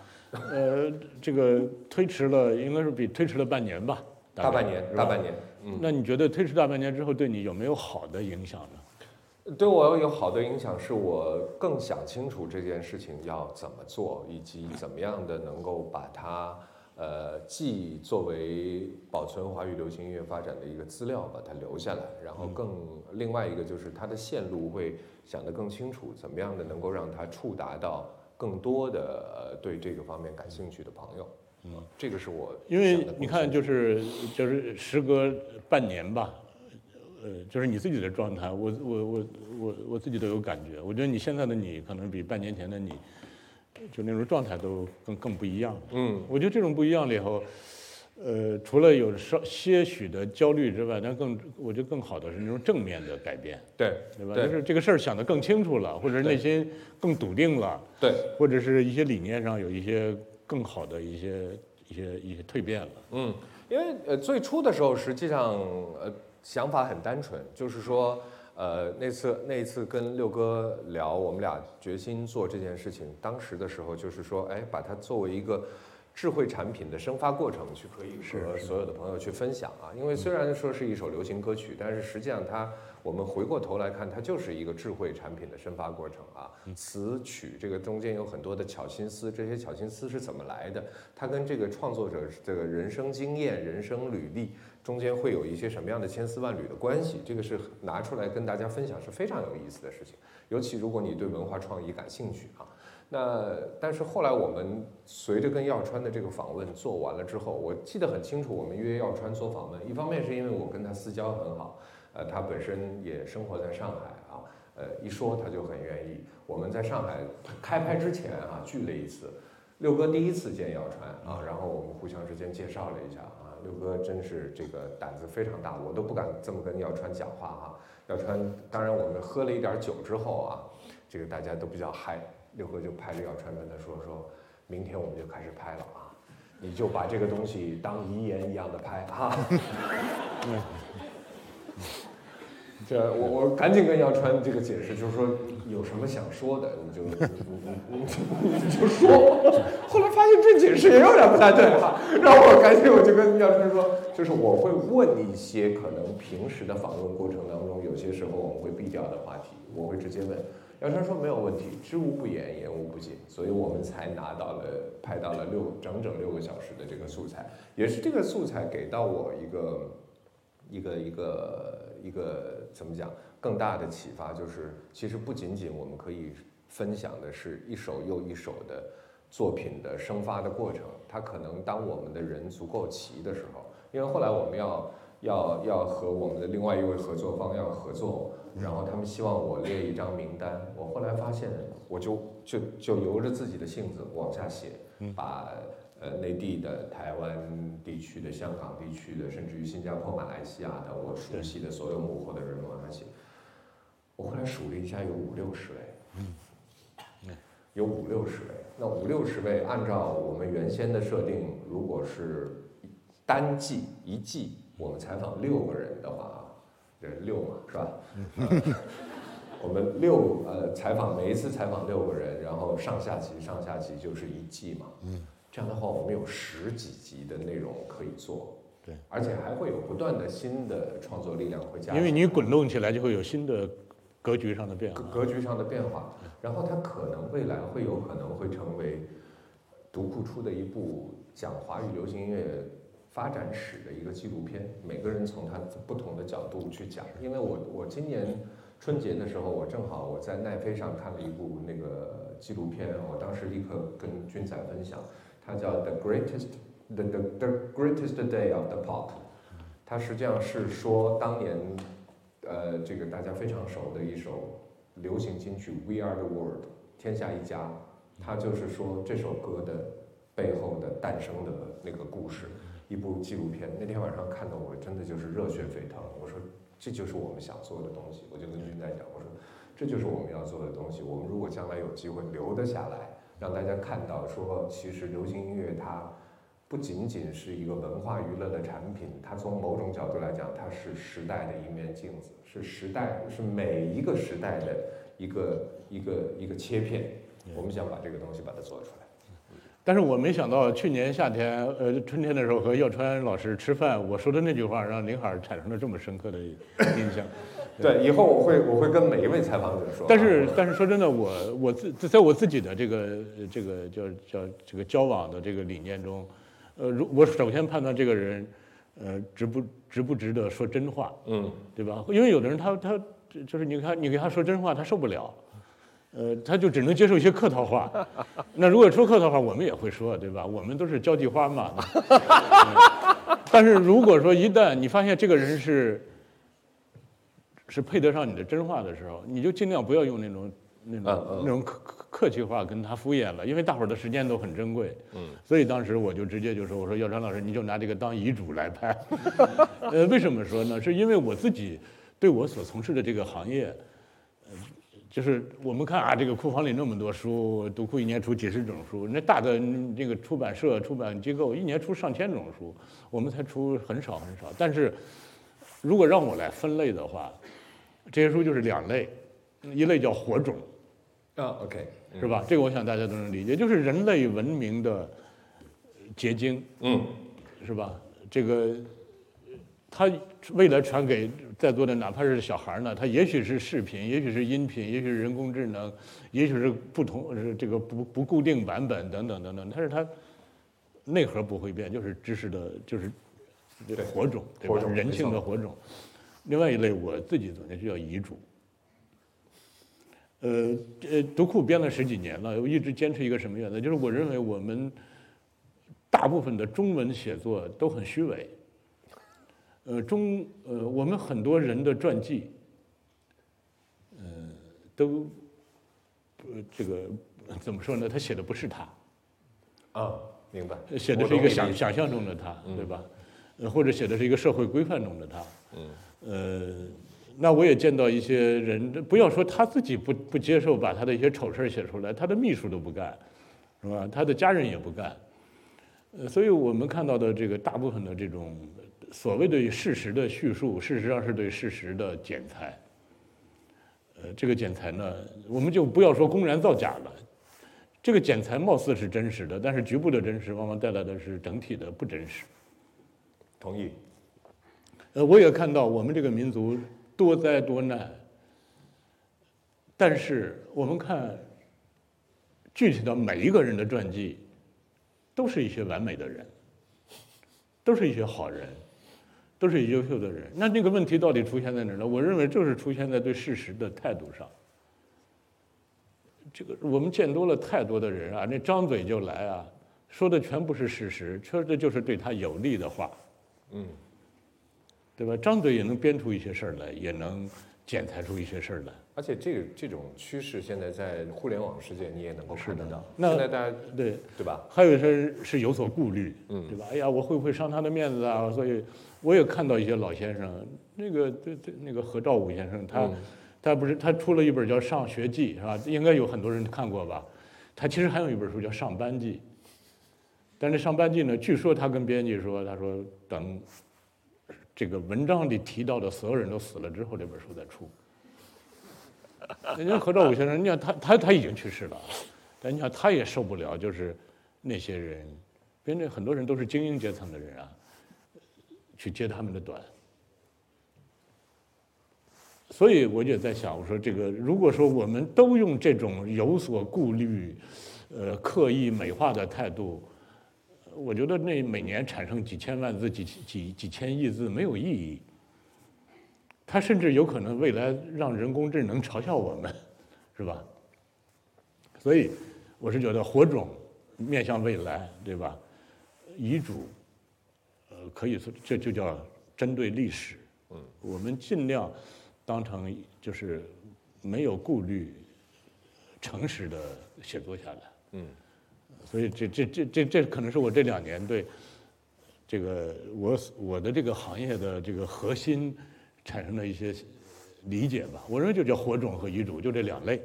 呃，这个推迟了，应该是比推迟了半年吧，大半年，大半年。嗯，那你觉得推迟大半年之后，对你有没有好的影响呢？对我有好的影响，是我更想清楚这件事情要怎么做，以及怎么样的能够把它，呃，既作为保存华语流行音乐发展的一个资料把它留下来，然后更另外一个就是它的线路会想得更清楚，怎么样的能够让它触达到。更多的对这个方面感兴趣的朋友，嗯，这个是我因为你看，就是就是时隔半年吧，呃，就是你自己的状态，我我我我我自己都有感觉。我觉得你现在的你可能比半年前的你，就那种状态都更更不一样。嗯，我觉得这种不一样了以后。呃，除了有稍些许的焦虑之外，但更我觉得更好的是那种正面的改变，对对吧？就是这个事儿想得更清楚了，或者内心更笃定了，对，或者是一些理念上有一些更好的一些一些一些蜕变了。嗯，因为呃最初的时候，实际上呃想法很单纯，就是说呃那次那一次跟六哥聊，我们俩决心做这件事情，当时的时候就是说，哎，把它作为一个。智慧产品的生发过程，去可以和所有的朋友去分享啊。因为虽然说是一首流行歌曲，但是实际上它，我们回过头来看，它就是一个智慧产品的生发过程啊。词曲这个中间有很多的巧心思，这些巧心思是怎么来的？它跟这个创作者这个人生经验、人生履历中间会有一些什么样的千丝万缕的关系，这个是拿出来跟大家分享是非常有意思的事情。尤其如果你对文化创意感兴趣啊，那但是后来我们随着跟耀川的这个访问做完了之后，我记得很清楚，我们约耀川做访问，一方面是因为我跟他私交很好，呃，他本身也生活在上海啊，呃，一说他就很愿意。我们在上海开拍之前啊聚了一次，六哥第一次见耀川啊，然后我们互相之间介绍了一下啊，六哥真是这个胆子非常大，我都不敢这么跟耀川讲话哈。耀川，当然我们喝了一点酒之后啊，这个大家都比较嗨，六哥就拍着耀川跟他说说，明天我们就开始拍了啊，你就把这个东西当遗言一样的拍哈。这我我赶紧跟耀川这个解释，就是说有什么想说的，你就你你你就说。后来发现这解释也有点不太对哈，然后我赶紧我就跟耀川说，就是我会问一些可能平时的访问过程当中有些时候我们会避掉的话题，我会直接问。耀川说没有问题，知无不言，言无不尽，所以我们才拿到了拍到了六整整六个小时的这个素材，也是这个素材给到我一个一个一个一个怎么讲更大的启发，就是其实不仅仅我们可以分享的是一首又一首的作品的生发的过程，它可能当我们的人足够齐的时候，因为后来我们要要要和我们的另外一位合作方要合作，然后他们希望我列一张名单，我后来发现我就就就由着自己的性子往下写，把。呃，内地的、台湾地区的、香港地区的，甚至于新加坡、马来西亚的，我熟悉的所有幕后的人往下写。我后来数了一下，有五六十位，嗯，有五六十位。那五六十位，按照我们原先的设定，如果是单季一季，我们采访六个人的话，这六嘛，是吧？我们六呃采访每一次采访六个人，然后上下集上下集就是一季嘛，嗯。这样的话，我们有十几集的内容可以做，对，而且还会有不断的新的创作力量会加。因为你滚动起来，就会有新的格局上的变化。格局上的变化，然后它可能未来会有可能会成为独库出的一部讲华语流行音乐发展史的一个纪录片。每个人从他不同的角度去讲。因为我我今年春节的时候，我正好我在奈飞上看了一部那个纪录片，我当时立刻跟君仔分享。它叫 The Greatest the the the Greatest Day of the Pop，它实际上是说当年，呃，这个大家非常熟的一首流行金曲 We Are the World，天下一家，它就是说这首歌的背后的诞生的那个故事，一部纪录片。那天晚上看的我真的就是热血沸腾，我说这就是我们想做的东西，我就跟君在讲，我说这就是我们要做的东西，我们如果将来有机会留得下来。让大家看到，说其实流行音乐它不仅仅是一个文化娱乐的产品，它从某种角度来讲，它是时代的一面镜子，是时代，是每一个时代的一个一个一个切片。我们想把这个东西把它做出来。但是我没想到去年夏天，呃，春天的时候和耀川老师吃饭，我说的那句话让林海产生了这么深刻的印象。对，以后我会我会跟每一位采访者说。但是但是说真的，我我自在我自己的这个这个叫叫这个交往的这个理念中，呃，如我首先判断这个人，呃，值不值不值得说真话，嗯，对吧？因为有的人他他就是你看你给他说真话，他受不了。呃，他就只能接受一些客套话。那如果说客套话，我们也会说，对吧？我们都是交际花嘛。但是如果说一旦你发现这个人是是配得上你的真话的时候，你就尽量不要用那种那种那种客客气话跟他敷衍了，因为大伙儿的时间都很珍贵。嗯。所以当时我就直接就说：“我说耀川老师，你就拿这个当遗嘱来拍。”呃，为什么说呢？是因为我自己对我所从事的这个行业。就是我们看啊，这个库房里那么多书，读库一年出几十种书，那大的这个出版社、出版机构一年出上千种书，我们才出很少很少。但是，如果让我来分类的话，这些书就是两类，一类叫火种，啊，OK，是吧？这个我想大家都能理解，就是人类文明的结晶，嗯，是吧？这个。他未来传给在座的哪怕是小孩呢，他也许是视频，也许是音频，也许是人工智能，也许是不同是这个不不固定版本等等等等，但是它内核不会变，就是知识的，就是火种，对吧？人性的火种。另外一类我自己总结就叫遗嘱。呃呃，读库编了十几年了，我一直坚持一个什么原则？就是我认为我们大部分的中文写作都很虚伪。呃，中呃，我们很多人的传记，呃，都呃这个怎么说呢？他写的不是他，啊，明白。写的是一个想想象中的他，对吧？呃，或者写的是一个社会规范中的他。嗯。呃，那我也见到一些人，不要说他自己不不接受把他的一些丑事儿写出来，他的秘书都不干，是吧？他的家人也不干。呃，所以我们看到的这个大部分的这种所谓对事实的叙述，事实上是对事实的剪裁。呃，这个剪裁呢，我们就不要说公然造假了。这个剪裁貌似是真实的，但是局部的真实往往带来的是整体的不真实。同意。呃，我也看到我们这个民族多灾多难，但是我们看具体的每一个人的传记，都是一些完美的人，都是一些好人，都是优秀的人。那这个问题到底出现在哪儿呢？我认为就是出现在对事实的态度上。这个我们见多了太多的人啊，那张嘴就来啊，说的全部是事实，说的就是对他有利的话。嗯，对吧？张嘴也能编出一些事儿来，也能剪裁出一些事儿来。而且这个这种趋势现在在互联网世界你也能够看得到。那现在大家对，对吧？还有一些人是有所顾虑，嗯对吧？哎呀，我会不会伤他的面子啊？所以我也看到一些老先生，那个对对，那个何兆武先生，他、嗯他不是他出了一本叫《上学记》，是吧？应该有很多人看过吧？他其实还有一本书叫《上班记》，但是《上班记》呢，据说他跟编辑说，他说等这个文章里提到的所有人都死了之后，这本书再出。人家何兆武先生，你想他他他已经去世了，但你想他也受不了，就是那些人，因为那很多人都是精英阶层的人啊，去揭他们的短。所以我也在想，我说这个，如果说我们都用这种有所顾虑、呃刻意美化的态度，我觉得那每年产生几千万字、几几几千亿字没有意义。它甚至有可能未来让人工智能嘲笑我们，是吧？所以我是觉得火种面向未来，对吧？遗嘱，呃，可以说这就叫针对历史。嗯，我们尽量当成就是没有顾虑、诚实的写作下来。嗯，所以这这这这这可能是我这两年对这个我我的这个行业的这个核心产生了一些理解吧。我认为就叫火种和遗嘱，就这两类。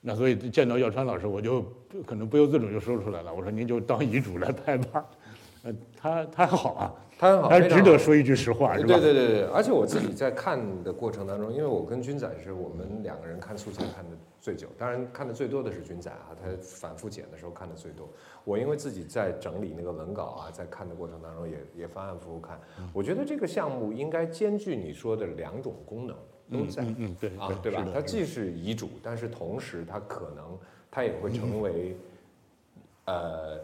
那所以见到耀川老师，我就可能不由自主就说出来了。我说您就当遗嘱来拍吧。呃，他他好啊，他很好，他值得说一句实话，是吧？对对对对，而且我自己在看的过程当中，因为我跟军仔是我们两个人看素材看的最久，当然看的最多的是军仔啊，他反复剪的时候看的最多。我因为自己在整理那个文稿啊，在看的过程当中也也反反复复看，我觉得这个项目应该兼具你说的两种功能都在。嗯嗯，对啊，对吧它既是遗嘱，但是同时它可能它也会成为，呃，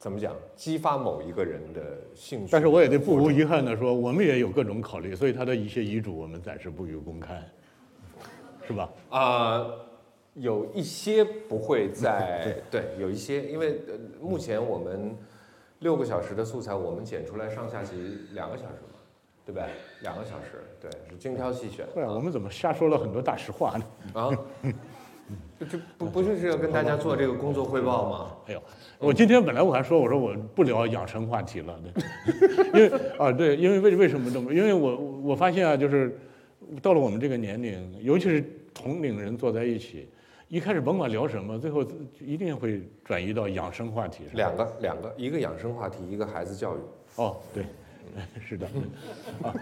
怎么讲，激发某一个人的兴趣。但是我也得不无遗憾的说，我们也有各种考虑，所以他的一些遗嘱我们暂时不予公开，是吧？啊、有一些不会在 对，有一些，因为呃，目前我们六个小时的素材，我们剪出来上下集两个小时嘛，对不对？两个小时，对，是精挑细选。对啊，我们怎么瞎说了很多大实话呢？啊，这这不不就是要跟大家做这个工作汇报吗？哎呦，我今天本来我还说，我说我不聊养生话题了，对，因为啊，对，因为为为什么这么？因为我我发现啊，就是到了我们这个年龄，尤其是同龄人坐在一起，一开始甭管聊什么，最后一定会转移到养生话题上。两个两个，一个养生话题，一个孩子教育。哦，对，是的，啊，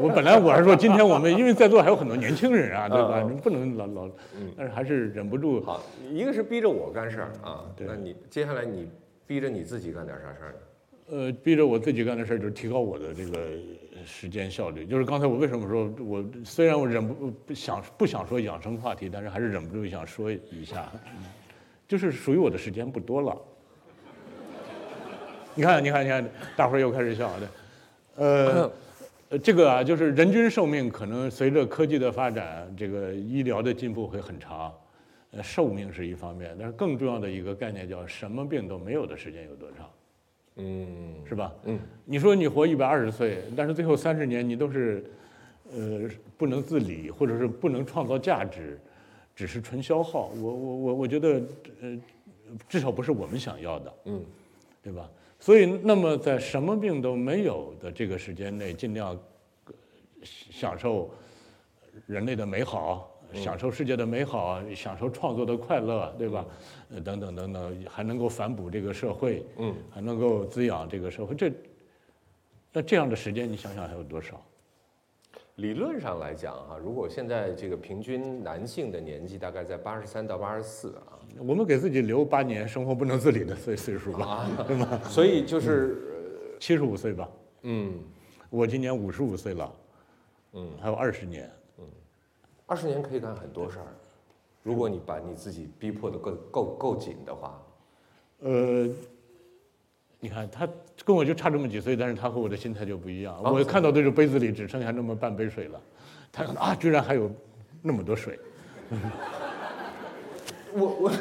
我本来我还说今天我们因为在座还有很多年轻人啊，对吧？嗯不能老老，但是还是忍不住。好，一个是逼着我干事儿啊，对那你接下来你逼着你自己干点啥事儿呢？呃，逼着我自己干的事儿就是提高我的这个时间效率。就是刚才我为什么说我虽然我忍不不想不想说养生话题，但是还是忍不住想说一下，就是属于我的时间不多了。你看，你看，你看，大伙儿又开始笑了。呃，呃这个啊，就是人均寿命可能随着科技的发展，这个医疗的进步会很长。呃，寿命是一方面，但是更重要的一个概念叫什么病都没有的时间有多长，嗯是吧？嗯，你说你活一百二十岁，但是最后三十年你都是，呃，不能自理，或者是不能创造价值，只是纯消耗。我我我我觉得，呃，至少不是我们想要的。嗯对吧？所以，那么在什么病都没有的这个时间内，尽量呃享受人类的美好，享受世界的美好，享受创作的快乐，对吧？呃，等等等等，还能够反哺这个社会，嗯，还能够滋养这个社会。这，那这样的时间，你想想还有多少？理论上来讲哈，如果现在这个平均男性的年纪大概在八十三到八十四啊我们给自己留八年生活不能自理的岁岁数吧，啊，对吗？所以就是七十五岁吧，嗯我今年五十五岁了，嗯，还有二十年。嗯二十年可以干很多事儿，如果你把你自己逼迫的够够够紧的话，呃，你看他跟我就差这么几岁，但是他和我的心态就不一样。啊我看到的这杯子里只剩下那么半杯水了，他啊，居然还有那么多水。我我，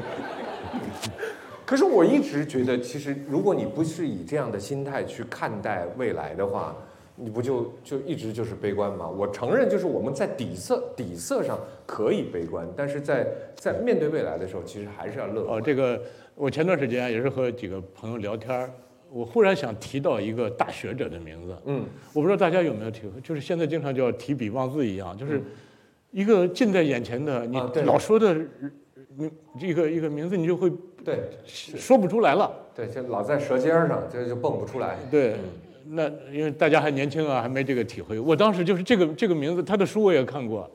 可是我一直觉得，其实如果你不是以这样的心态去看待未来的话，你不就就一直就是悲观吗？我承认，就是我们在底色底色上可以悲观，但是在在面对未来的时候，其实还是要乐观。哦，这个我前段时间也是和几个朋友聊天儿，我忽然想提到一个大学者的名字。嗯我不知道大家有没有体会，就是现在经常叫提笔忘字一样，就是嗯一个近在眼前的，你老说的名一个一个名字，你就会对说不出来了。对，就老在舌尖上，就就蹦不出来。对嗯，那因为大家还年轻啊，还没这个体会。我当时就是这个这个名字，他的书我也看过，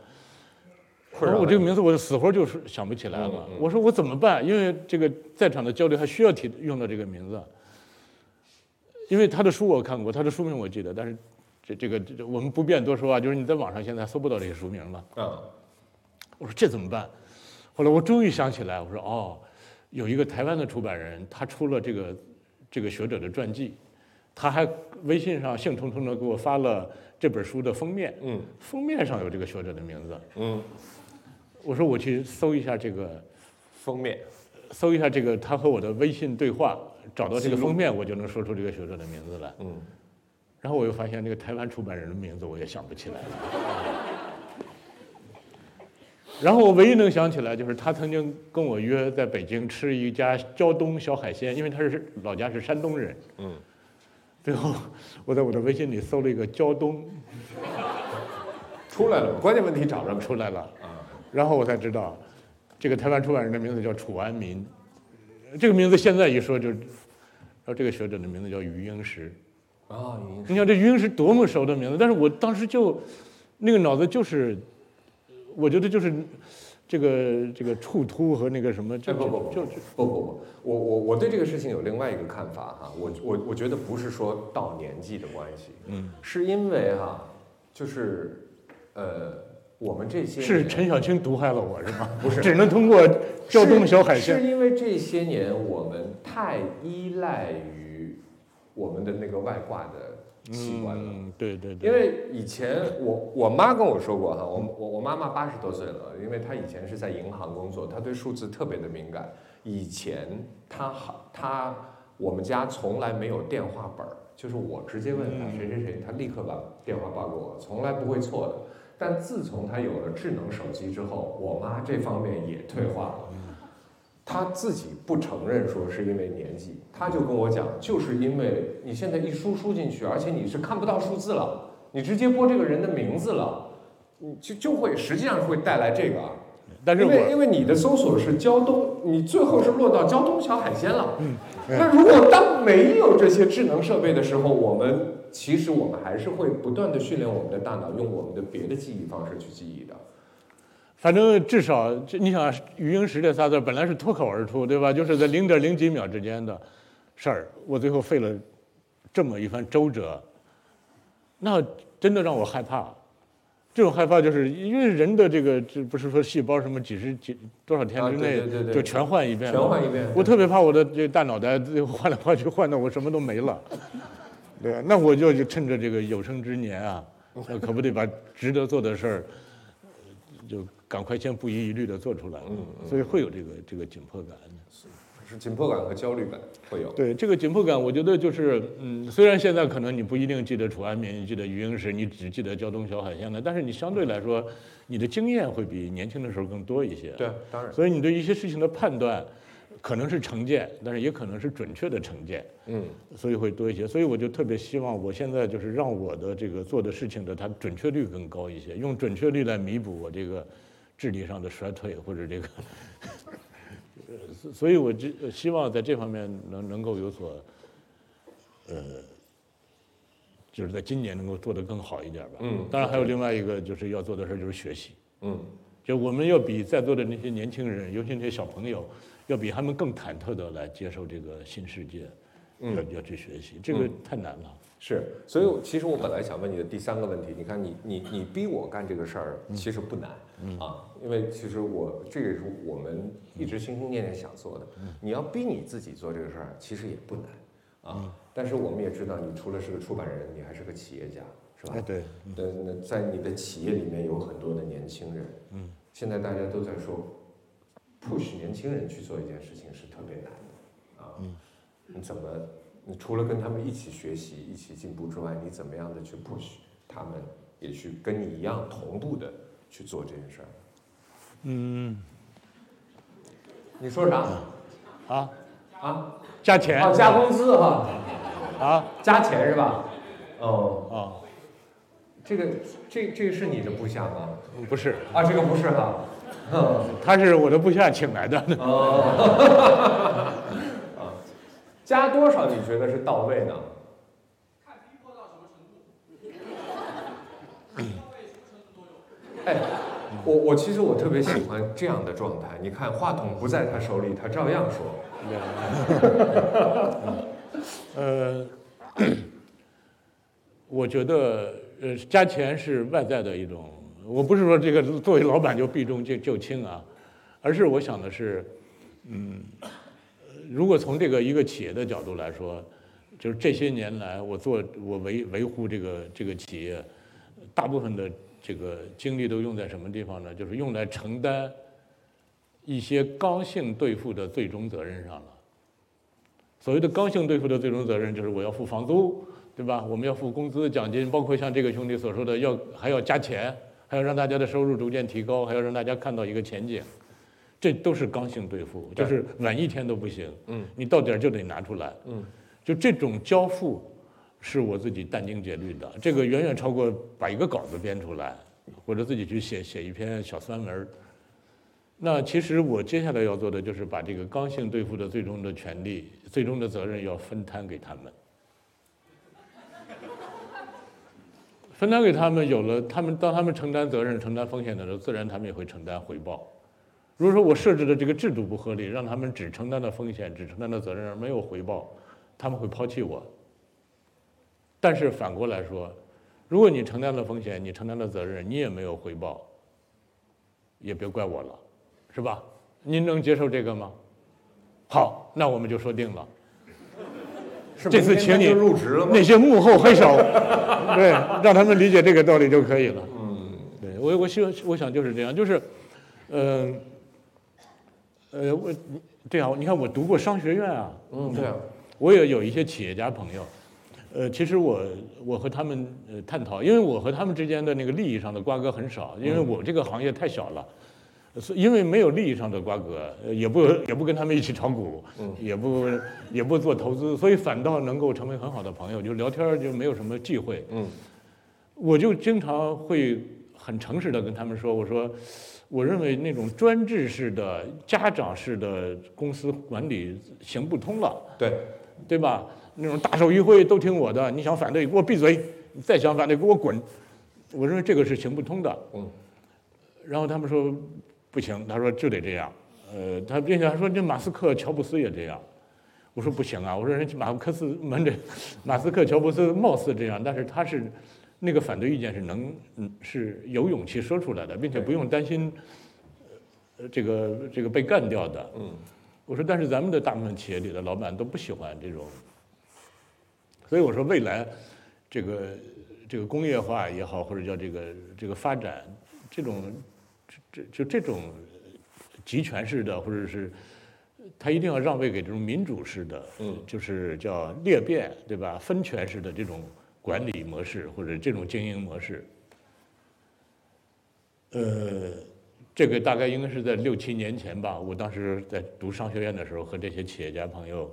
然后我这个名字我死活就是想不起来了我说我怎么办？因为这个在场的交流还需要提用到这个名字，因为他的书我看过，他的书名我记得，但是这这个这我们不便多说啊，就是你在网上现在搜不到这些书名了。嗯我说这怎么办？后来我终于想起来，我说哦，有一个台湾的出版人，他出了这个这个学者的传记，他还微信上兴冲冲的给我发了这本书的封面，嗯封面上有这个学者的名字。嗯，我说我去搜一下这个，封面搜一下这个他和我的微信对话，找到这个封面，我就能说出这个学者的名字来。嗯然后我又发现那个台湾出版人的名字我也想不起来了。然后我唯一能想起来就是他曾经跟我约在北京吃一家胶东小海鲜，因为他是老家是山东人。嗯，最后我在我的微信里搜了一个胶东出来了，关键问题找着没？出来了，啊然后我才知道这个台湾出版人的名字叫楚安民，这个名字现在一说就，然后这个学者的名字叫余英时。啊，已经你看这余英时多么熟的名字，但是我当时就那个脑子就是，我觉得就是这个这个触突和那个什么，就哎不不不就就不不不，我我我对这个事情有另外一个看法哈，我我我觉得不是说到年纪的关系，嗯，是因为哈，就是呃，我们这些是陈小青毒害了我是吗？不是只能通过胶东小海是鲜。是因为这些年我们太依赖于我们的那个外挂的器官了。嗯，对对对。因为以前我我妈跟我说过哈，我我我妈妈八十多岁了，因为她以前是在银行工作，她对数字特别的敏感。以前她好她我们家从来没有电话本儿，就是我直接问她嗯谁谁谁，她立刻把电话报给我，从来不会错的。但自从他有了智能手机之后，我妈这方面也退化了。她自己不承认说是因为年纪，她就跟我讲，就是因为你现在一输输进去，而且你是看不到数字了，你直接拨这个人的名字了，你就就会实际上会带来这个啊。但是因为因为你的搜索是胶东，你最后是落到胶东小海鲜了。嗯那如果当没有这些智能设备的时候，我们其实我们还是会不断的训练我们的大脑，用我们的别的记忆方式去记忆的。反正至少这你想余英时这仨字本来是脱口而出，对吧？就是在零点零几秒之间的事儿，我最后费了这么一番周折，那真的让我害怕。这种害怕就是因为人的这个，这不是说细胞什么几十几多少天啊之内 就全换一遍，全换一遍。我特别怕我的这大脑袋换来换去换的我什么都没了。对啊，那我就就趁着这个有生之年啊，那可不得把值得做的事儿，呃就赶快先不遗余力的做出来。嗯所以会有这个这个紧迫感。是紧迫感和焦虑感会有。对这个紧迫感，我觉得就是，嗯，虽然现在可能你不一定记得楚安民，你记得余英时，你只记得胶东小海鲜的，但是你相对来说，你的经验会比年轻的时候更多一些。对，当然，所以你对一些事情的判断，可能是成见，但是也可能是准确的成见，嗯，所以会多一些。所以我就特别希望，我现在就是让我的这个做的事情的它准确率更高一些，用准确率来弥补我这个智力上的衰退或者这个。呃所所以我这呃希望在这方面能能够有所，呃，就是在今年能够做得更好一点吧。嗯当然还有另外一个就是要做的事儿就是学习。嗯，就我们要比在座的那些年轻人，尤其那些小朋友，要比他们更忐忑的来接受这个新世界，嗯要要去学习，这个太难了。是。所以其实我本来想问你的第三个问题，你看你你你逼我干这个事儿，其实不难，啊，因为其实我这也是我们一直心心念念想做的。你要逼你自己做这个事儿，其实也不难，啊，但是我们也知道，你除了是个出版人，你还是个企业家，是吧？哎，对，对，那在你的企业里面有很多的年轻人，嗯，现在大家都在说，push 年轻人去做一件事情是特别难的，啊，嗯，你怎么，你除了跟他们一起学习、一起进步之外，你怎么样的去 push 他们也去跟你一样同步的去做这件事儿？嗯，你说啥？啊，啊？加钱。哦，加工资哈，啊。加钱是吧？哦，啊，这个这这个是你的部下吗？不是，啊，这个不是哈，嗯。他是我的部下请来的。哦，啊，加多少你觉得是到位呢？哎，我我其实我特别喜欢这样的状态。你看，话筒不在他手里，他照样说。呃，我觉得呃加钱是外在的一种，我不是说这个作为老板就避重就就轻啊，而是我想的是，嗯，如果从这个一个企业的角度来说，就是这些年来我做我维维护这个这个企业，大部分的这个精力都用在什么地方呢？就是用来承担一些刚性兑付的最终责任上了。所谓的刚性兑付的最终责任，就是我要付房租，对吧？我们要付工资、奖金，包括像这个兄弟所说的，要还要加钱，还要让大家的收入逐渐提高，还要让大家看到一个前景，这都是刚性兑付，就是晚一天都不行。嗯，你到点儿就得拿出来。嗯，就这种交付，是我自己殚精竭虑的，这个远远超过把一个稿子编出来，或者自己去写写一篇小酸文儿。那其实我接下来要做的就是把这个刚性兑付的最终的权利、最终的责任要分摊给他们，分担给他们，有了他们当他们承担责任、承担风险的时候，自然他们也会承担回报。如果说我设置的这个制度不合理，让他们只承担了风险、只承担了责任而没有回报，他们会抛弃我。但是反过来说，如果你承担了风险，你承担了责任，你也没有回报，也别怪我了，是吧？您能接受这个吗？好，那我们就说定了。是这次请你？那些幕后黑手，对，让他们理解这个道理就可以了。嗯，对我，我希望，我想就是这样，就是，嗯、呃，我对啊，你看我读过商学院啊，嗯，对啊，我也有一些企业家朋友，呃，其实我我和他们呃探讨，因为我和他们之间的那个利益上的瓜葛很少，因为我这个行业太小了，所以因为没有利益上的瓜葛，呃也不也不跟他们一起炒股，嗯也不也不做投资，所以反倒能够成为很好的朋友，就聊天就没有什么忌讳。嗯我就经常会很诚实的跟他们说，我说，我认为那种专制式的、家长式的公司管理行不通了。对，对吧？那种大手一挥都听我的，你想反对给我闭嘴，你再想反对给我滚。我认为这个是行不通的。嗯。然后他们说不行，他说就得这样。呃，他并且还说这马斯克、乔布斯也这样。我说不行啊，我说人家马克思门这 马斯克、乔布斯貌似这样，但是他是那个反对意见是能嗯是有勇气说出来的，并且不用担心呃这个这个被干掉的。嗯我说，但是咱们的大部分企业里的老板都不喜欢这种所以我说未来这个这个工业化也好，或者叫这个这个发展，这种这这就这种集权式的，或者是他一定要让位给这种民主式的，嗯就是叫裂变，对吧？分权式的这种管理模式或者这种经营模式。呃，这个大概应该是在六七年前吧，我当时在读商学院的时候和这些企业家朋友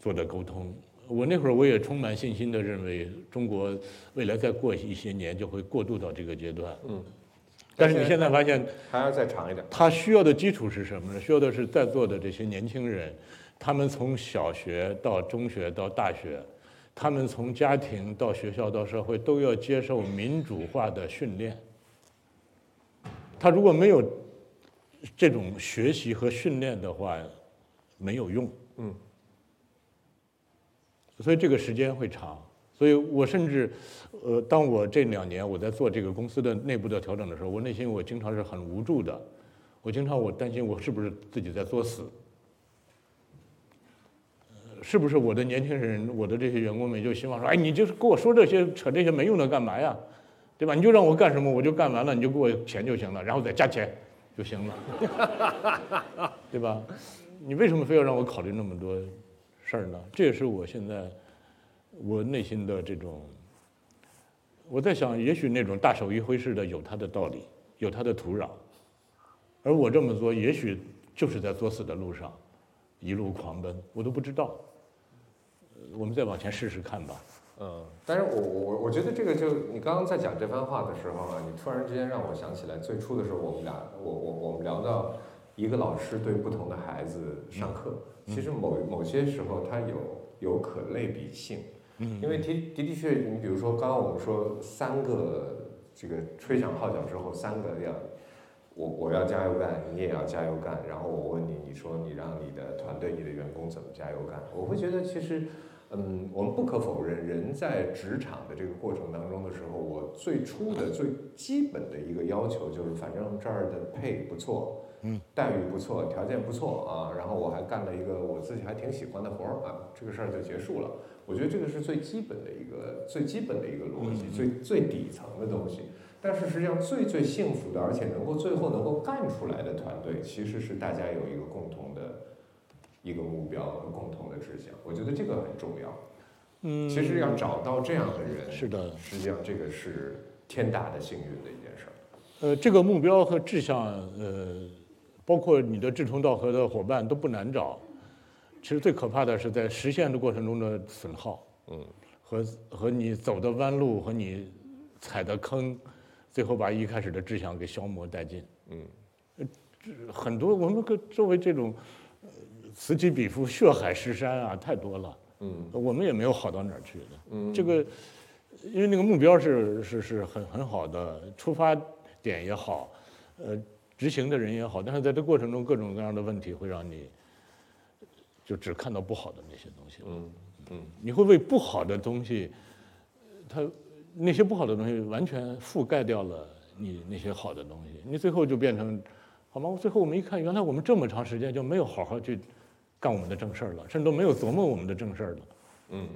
做的沟通。我那会儿我也充满信心的认为，中国未来再过一些年就会过渡到这个阶段。嗯，但是你现在发现，还要再长一点。他需要的基础是什么呢？需要的是在座的这些年轻人，他们从小学到中学到大学，他们从家庭到学校到社会都要接受民主化的训练。他如果没有这种学习和训练的话，没有用。嗯。所以这个时间会长。所以我甚至，呃，当我这两年我在做这个公司的内部的调整的时候，我内心我经常是很无助的。我经常我担心我是不是自己在作死。是不是我的年轻人，我的这些员工们就希望说，哎，你就是跟我说这些扯这些没用的干嘛呀？对吧？你就让我干什么我就干完了，你就给我钱就行了，然后再加钱就行了，对吧？你为什么非要让我考虑那么多事儿呢？这也是我现在我内心的这种，我在想，也许那种大手一挥式的有它的道理，有它的土壤，而我这么做，也许就是在作死的路上一路狂奔，我都不知道。呃我们再往前试试看吧。嗯，但是我我我我觉得这个就你刚刚在讲这番话的时候啊，你突然之间让我想起来，最初的时候我们俩我我我们聊到一个老师对不同的孩子上课，其实某某些时候他有有可类比性，嗯因为的的的确，你比如说刚刚我们说三个这个吹响号角之后，三个要我我要加油干，你也要加油干，然后我问你，你说你让你的团队、你的员工怎么加油干？我会觉得其实。嗯，我们不可否认，人在职场的这个过程当中的时候，我最初的最基本的一个要求就是，反正这儿的配不错，嗯，待遇不错，条件不错啊，然后我还干了一个我自己还挺喜欢的活儿啊，这个事儿就结束了。我觉得这个是最基本的一个最基本的一个逻辑，嗯最最底层的东西。但是实际上最最幸福的，而且能够最后能够干出来的团队，其实是大家有一个共同的。一个目标和共同的志向，我觉得这个很重要。嗯，其实要找到这样的人，是的，实际上这个是天大的幸运的一件事儿。呃，这个目标和志向，呃，包括你的志同道合的伙伴都不难找。其实最可怕的是在实现的过程中的损耗，嗯，和和你走的弯路和你踩的坑，最后把一开始的志向给消磨殆尽。嗯，很多我们跟周围这种呃此起彼伏、血海深山啊，太多了。嗯我们也没有好到哪儿去的。嗯，这个，因为那个目标是是是很很好的，出发点也好，呃，执行的人也好，但是在这过程中各种各样的问题会让你就只看到不好的那些东西，嗯嗯你会为不好的东西，它那些不好的东西完全覆盖掉了你那些好的东西，你最后就变成，好吗？最后我们一看，原来我们这么长时间就没有好好去干我们的正事儿了，甚至都没有琢磨我们的正事儿了。嗯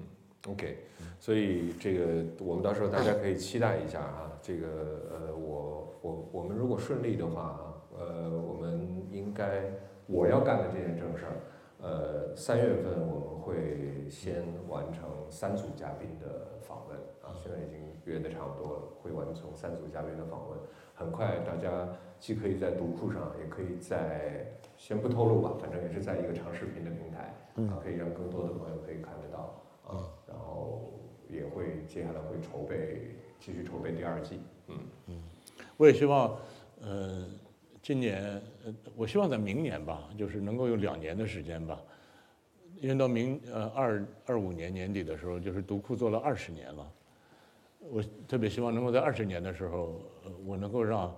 ，OK，所以这个我们到时候大家可以期待一下啊，这个呃，我我我们如果顺利的话啊，呃，我们应该我要干的这件正事儿，呃，三月份我们会先完成三组嘉宾的访问啊，现在已经约的差不多了，会完成三组嘉宾的访问。很快，大家既可以在读库上，也可以在先不透露吧，反正也是在一个长视频的平台，啊，可以让更多的朋友可以看得到啊，然后也会接下来会筹备，继续筹备第二季，嗯嗯我也希望，呃，今年，呃，我希望在明年吧，就是能够有两年的时间吧，因为到明呃二二五年年底的时候，就是读库做了二十年了，我特别希望能够在二十年的时候，呃，我能够让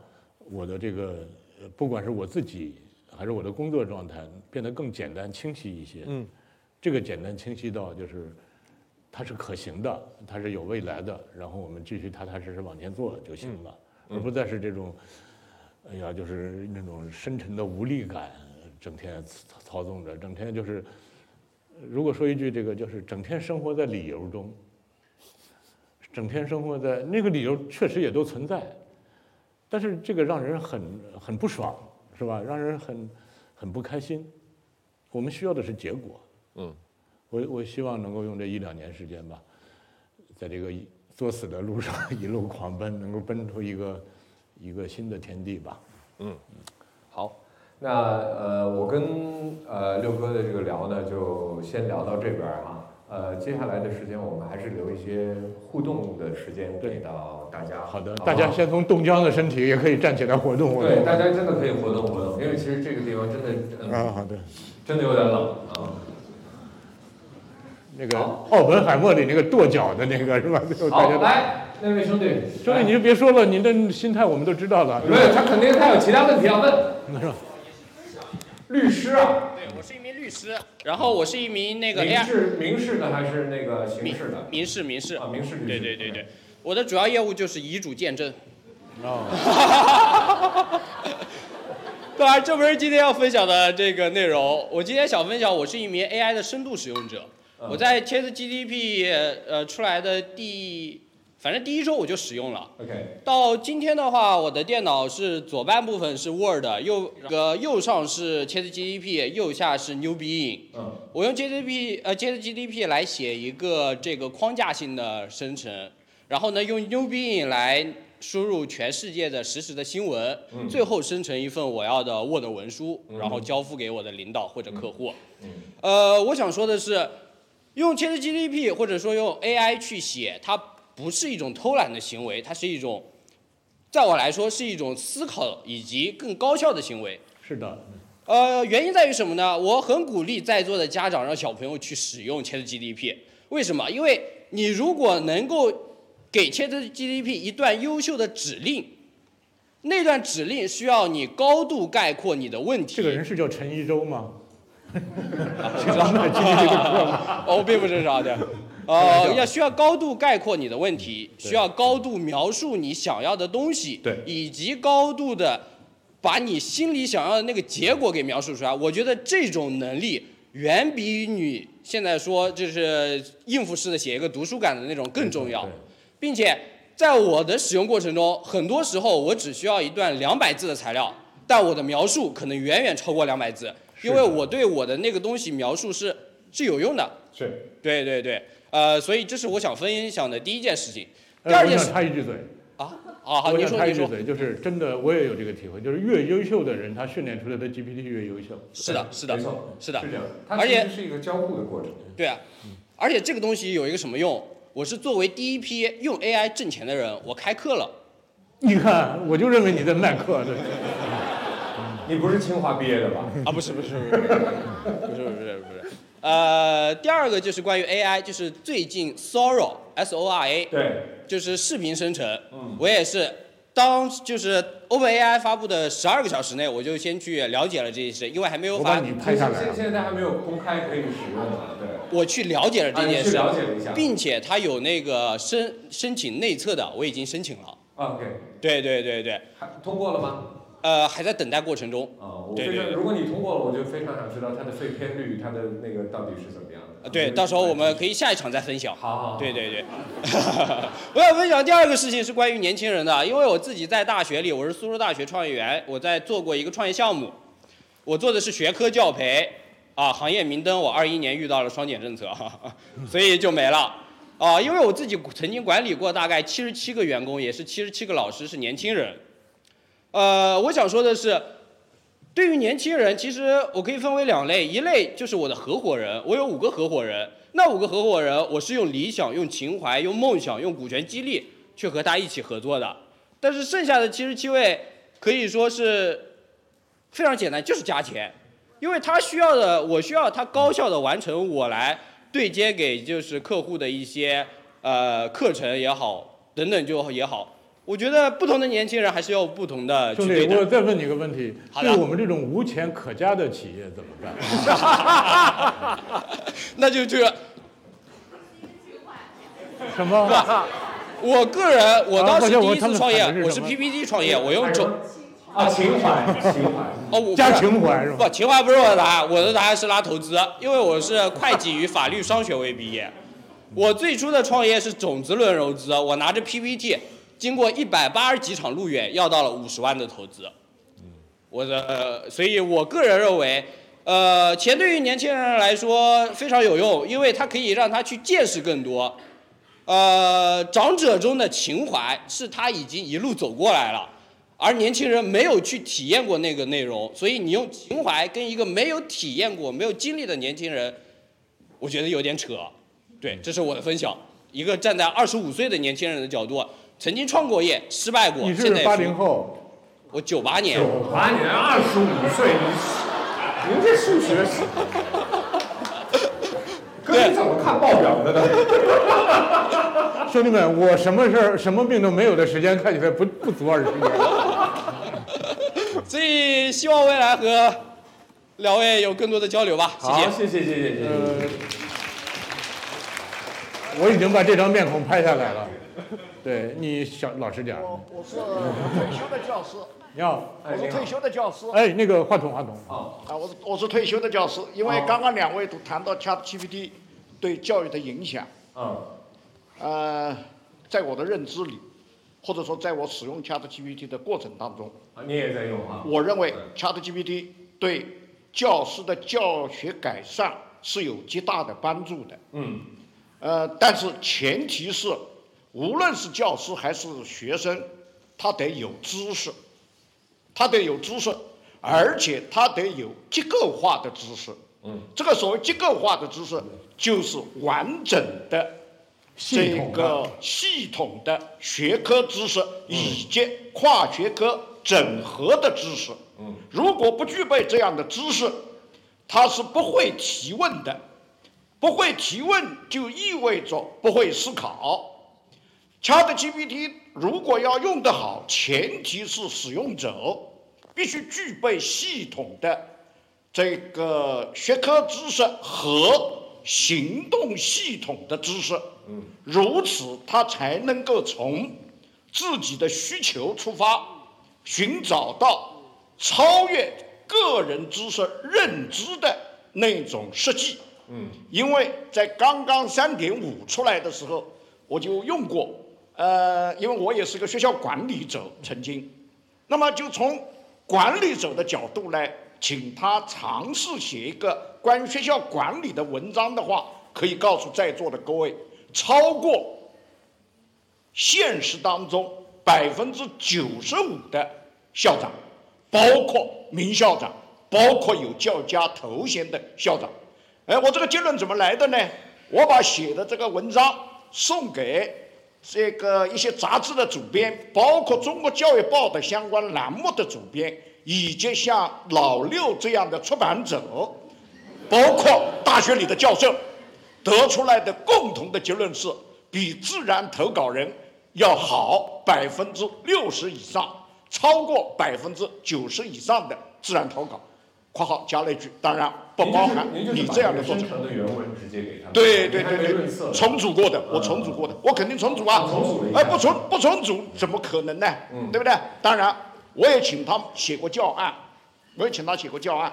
我的这个，呃不管是我自己还是我的工作状态，变得更简单清晰一些。嗯，这个简单清晰到就是。它是可行的，它是有未来的，然后我们继续踏踏实实往前做就行了。而不再是这种，哎呀，就是那种深沉的无力感，整天操操纵着，整天就是如果说一句这个，就是整天生活在理由中，整天生活在那个理由确实也都存在，但是这个让人很很不爽，是吧？让人很很不开心。我们需要的是结果。嗯，我我希望能够用这一两年时间吧，在这个作死的路上 一路狂奔，能够奔出一个一个新的天地吧。嗯好，那呃，我跟呃六哥的这个聊呢，就先聊到这边儿哈。呃，接下来的时间我们还是留一些互动的时间给到大家。好的，不大家先从冻僵的身体也可以站起来活动活动。对大家真的可以活动活动，因为其实这个地方真的、嗯啊，好的。真的有点冷啊。那个奥本海默里那个跺脚的那个是吧？大家好，来那位兄弟，兄弟你就别说了，您的心态我们都知道了。没有，他肯定他有其他问题要问。是吧？律师啊，对，我是一名律师，然后我是一名那个民 AI 事民事的还是那个刑民事的？民事民事啊，民事律师。对对对对，我的主要业务就是遗嘱见证。哦，对啊，这不是今天要分享的这个内容。我今天想分享，我是一名 AI 的深度使用者。嗯我在 ChatGPT 呃出来的第，反正第一周我就使用了。OK，到今天的话，我的电脑是左半部分是 Word，右个右上是 ChatGPT，右下是 New Bing。嗯我用 ChatGPT 呃 ChatGPT 来写一个这个框架性的生成，然后呢用 New Bing 来输入全世界的实时的新闻，嗯最后生成一份我要的 Word 文书，嗯然后交付给我的领导或者客户。嗯呃，我想说的是，用 ChatGPT 或者说用 AI 去写，它不是一种偷懒的行为，它是一种，在我来说是一种思考以及更高效的行为。是的，呃，原因在于什么呢？我很鼓励在座的家长让小朋友去使用 ChatGPT。为什么？因为你如果能够给 ChatGPT 一段优秀的指令，那段指令需要你高度概括你的问题。这个人是叫陈一舟吗？是咱们今天这个课吗？哦，我并不是啥的。呃，要需要高度概括你的问题，需要高度描述你想要的东西，对。以及高度的把你心里想要的那个结果给描述出来。我觉得这种能力远比你现在说就是应付式的写一个读书感的那种更重要。对，并且在我的使用过程中，很多时候我只需要一段两百字的材料，但我的描述可能远远超过两百字，因为我对我的那个东西描述是是有用的。是。对对对，呃，所以这是我想分享的第一件事情。第二件事插一句嘴，啊，啊好，你说你说，想插一句嘴，就是真的，我也有这个体会，就是越优秀的人，他训练出来的 GPT 越优秀。是的，是的没，错，是的是这样。它而且是一个交互的过程。对啊，而且这个东西有一个什么用？我是作为第一批用 AI 挣钱的人，我开课了。你看，我就认为你在卖课，对。你不是清华毕业的吧？啊，不是不是不是不是不是不是，呃，第二个就是关于 AI，就是最近 Sora S O R A 对，就是视频生成，嗯我也是当就是 OpenAI 发布的十二个小时内，我就先去了解了这件事，因为还没有把，你拍下来了。现现在还没有公开可以使用嘛？对，我去了解了这啊你去件事，了解了一下并且它有那个申申请内测的，我已经申请了。啊 OK，对对对对，还通过了吗？呃，还在等待过程中。啊，我非常，如果你通过了，我就非常想知道它的废片率，它的那个到底是怎么样的。呃对，到时候我们可以下一场再分享。好好好，对对对，我想分享第二个事情是关于年轻人的，因为我自己在大学里，我是苏州大学创业园，我在做过一个创业项目，我做的是学科教培，啊，行业明灯，我二一年遇到了双减政策，所以就没了，啊，因为我自己曾经管理过大概七十七个员工，也是七十七个老师是年轻人，呃，我想说的是。对于年轻人，其实我可以分为两类，一类就是我的合伙人，我有五个合伙人，那五个合伙人，我是用理想、用情怀、用梦想、用股权激励去和他一起合作的。但是剩下的七十七位可以说是非常简单，就是加钱，因为他需要的，我需要他高效的完成我来对接给就是客户的一些呃课程也好，等等就也好。我觉得不同的年轻人还是要有不同的去兄弟，我。再问你个问题：对我们这种无钱可加的企业怎么办？那就这个，什么？我个人，我啊当时第一次创业我是 PPT 创业，我用中啊，情怀，情怀。哦，我加情怀是吧？不，情怀不是我的答案，我的答案是拉投资，因为我是会计与法律双学位毕业。我最初的创业是种子轮融资，我拿着 PPT，经过一百八十几场路演，要到了五十万的投资。我的，所以我个人认为，呃，钱对于年轻人来说非常有用，因为它可以让他去见识更多。呃，长者中的情怀是他已经一路走过来了，而年轻人没有去体验过那个内容，所以你用情怀跟一个没有体验过、没有经历的年轻人，我觉得有点扯。对，这是我的分享。一个站在二十五岁的年轻人的角度，曾经创过业，失败过，你是八零，后，我九八年，九八年二十五岁，你您这数学是？哥，你怎么看报表的呢？兄弟们，我什么事儿、什么病都没有的时间，看起来不不足二十年。所以希望未来和两位有更多的交流吧。谢谢。好，谢谢，谢谢，谢谢。呃，我已经把这张面孔拍下来了。对你小老实点儿。我我是退休的教师，你好，我是退休的教师哎，那个话筒，话筒。啊，我是我是退休的教师，因为刚刚两位都谈到 ChatGPT 对教育的影响，嗯，呃，在我的认知里，或者说在我使用 ChatGPT 的过程当中，啊你也在用啊？我认为 ChatGPT 对教师的教学改善是有极大的帮助的。嗯，呃，但是前提是，无论是教师还是学生，他得有知识，他得有知识，而且他得有结构化的知识。嗯，这个所谓结构化的知识，就是完整的这个系统的学科知识以及跨学科整合的知识。嗯，如果不具备这样的知识，他是不会提问的。不会提问就意味着不会思考。ChatGPT 如果要用得好，前提是使用者必须具备系统的这个学科知识和行动系统的知识。嗯，如此他才能够从自己的需求出发，寻找到超越个人知识认知的那种设计。嗯，因为在刚刚三点五出来的时候，我就用过，呃，因为我也是个学校管理者，曾经，那么就从管理者的角度来，请他尝试写一个关于学校管理的文章的话，可以告诉在座的各位，超过现实当中百分之九十五的校长，包括名校长，包括有教家头衔的校长。哎，我这个结论怎么来的呢？我把写的这个文章送给这个一些杂志的主编，包括中国教育报的相关栏目的主编，以及像老六这样的出版者，包括大学里的教授，得出来的共同的结论是，比自然投稿人要好百分之六十以上，超过百分之九十以上的自然投稿。（括号加了一句，当然不包含你这样的作者生。成。的原文直接给他，对对对对重组过的，我重组过的，我肯定重组啊。哎，不重不重组怎么可能呢？嗯。对不对？当然，我也请他写过教案，我也请他写过教案，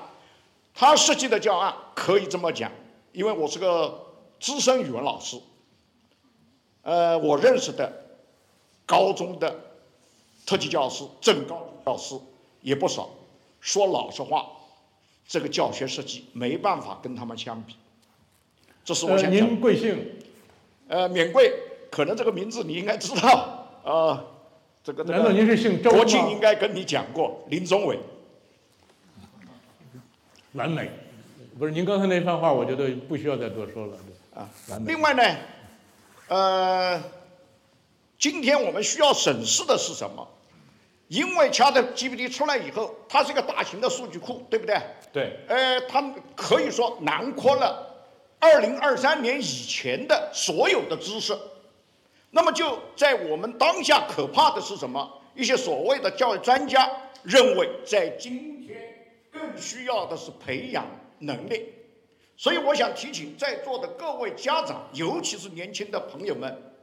他设计的教案可以这么讲，因为我是个资深语文老师，呃，我认识的高中的特级教师、正高级教师也不少，说老实话，这个教学设计没办法跟他们相比。这是我呃，想讲贵姓？呃，免贵，可能这个名字你应该知道。呃，这个这难道您是姓周国庆？应该跟你讲过，林宗伟。完美，不是您刚才那番话，我觉得不需要再多说了。对啊，完美。另外呢，呃，今天我们需要审视的是什么？因为 ChatGPT 出来以后，它是一个大型的数据库，对不对？对，呃，它可以说囊括了二零二三年以前的所有的知识。那么就在我们当下可怕的是什么？一些所谓的教育专家认为，在今天更需要的是培养能力。所以我想提醒在座的各位家长，尤其是年轻的朋友们，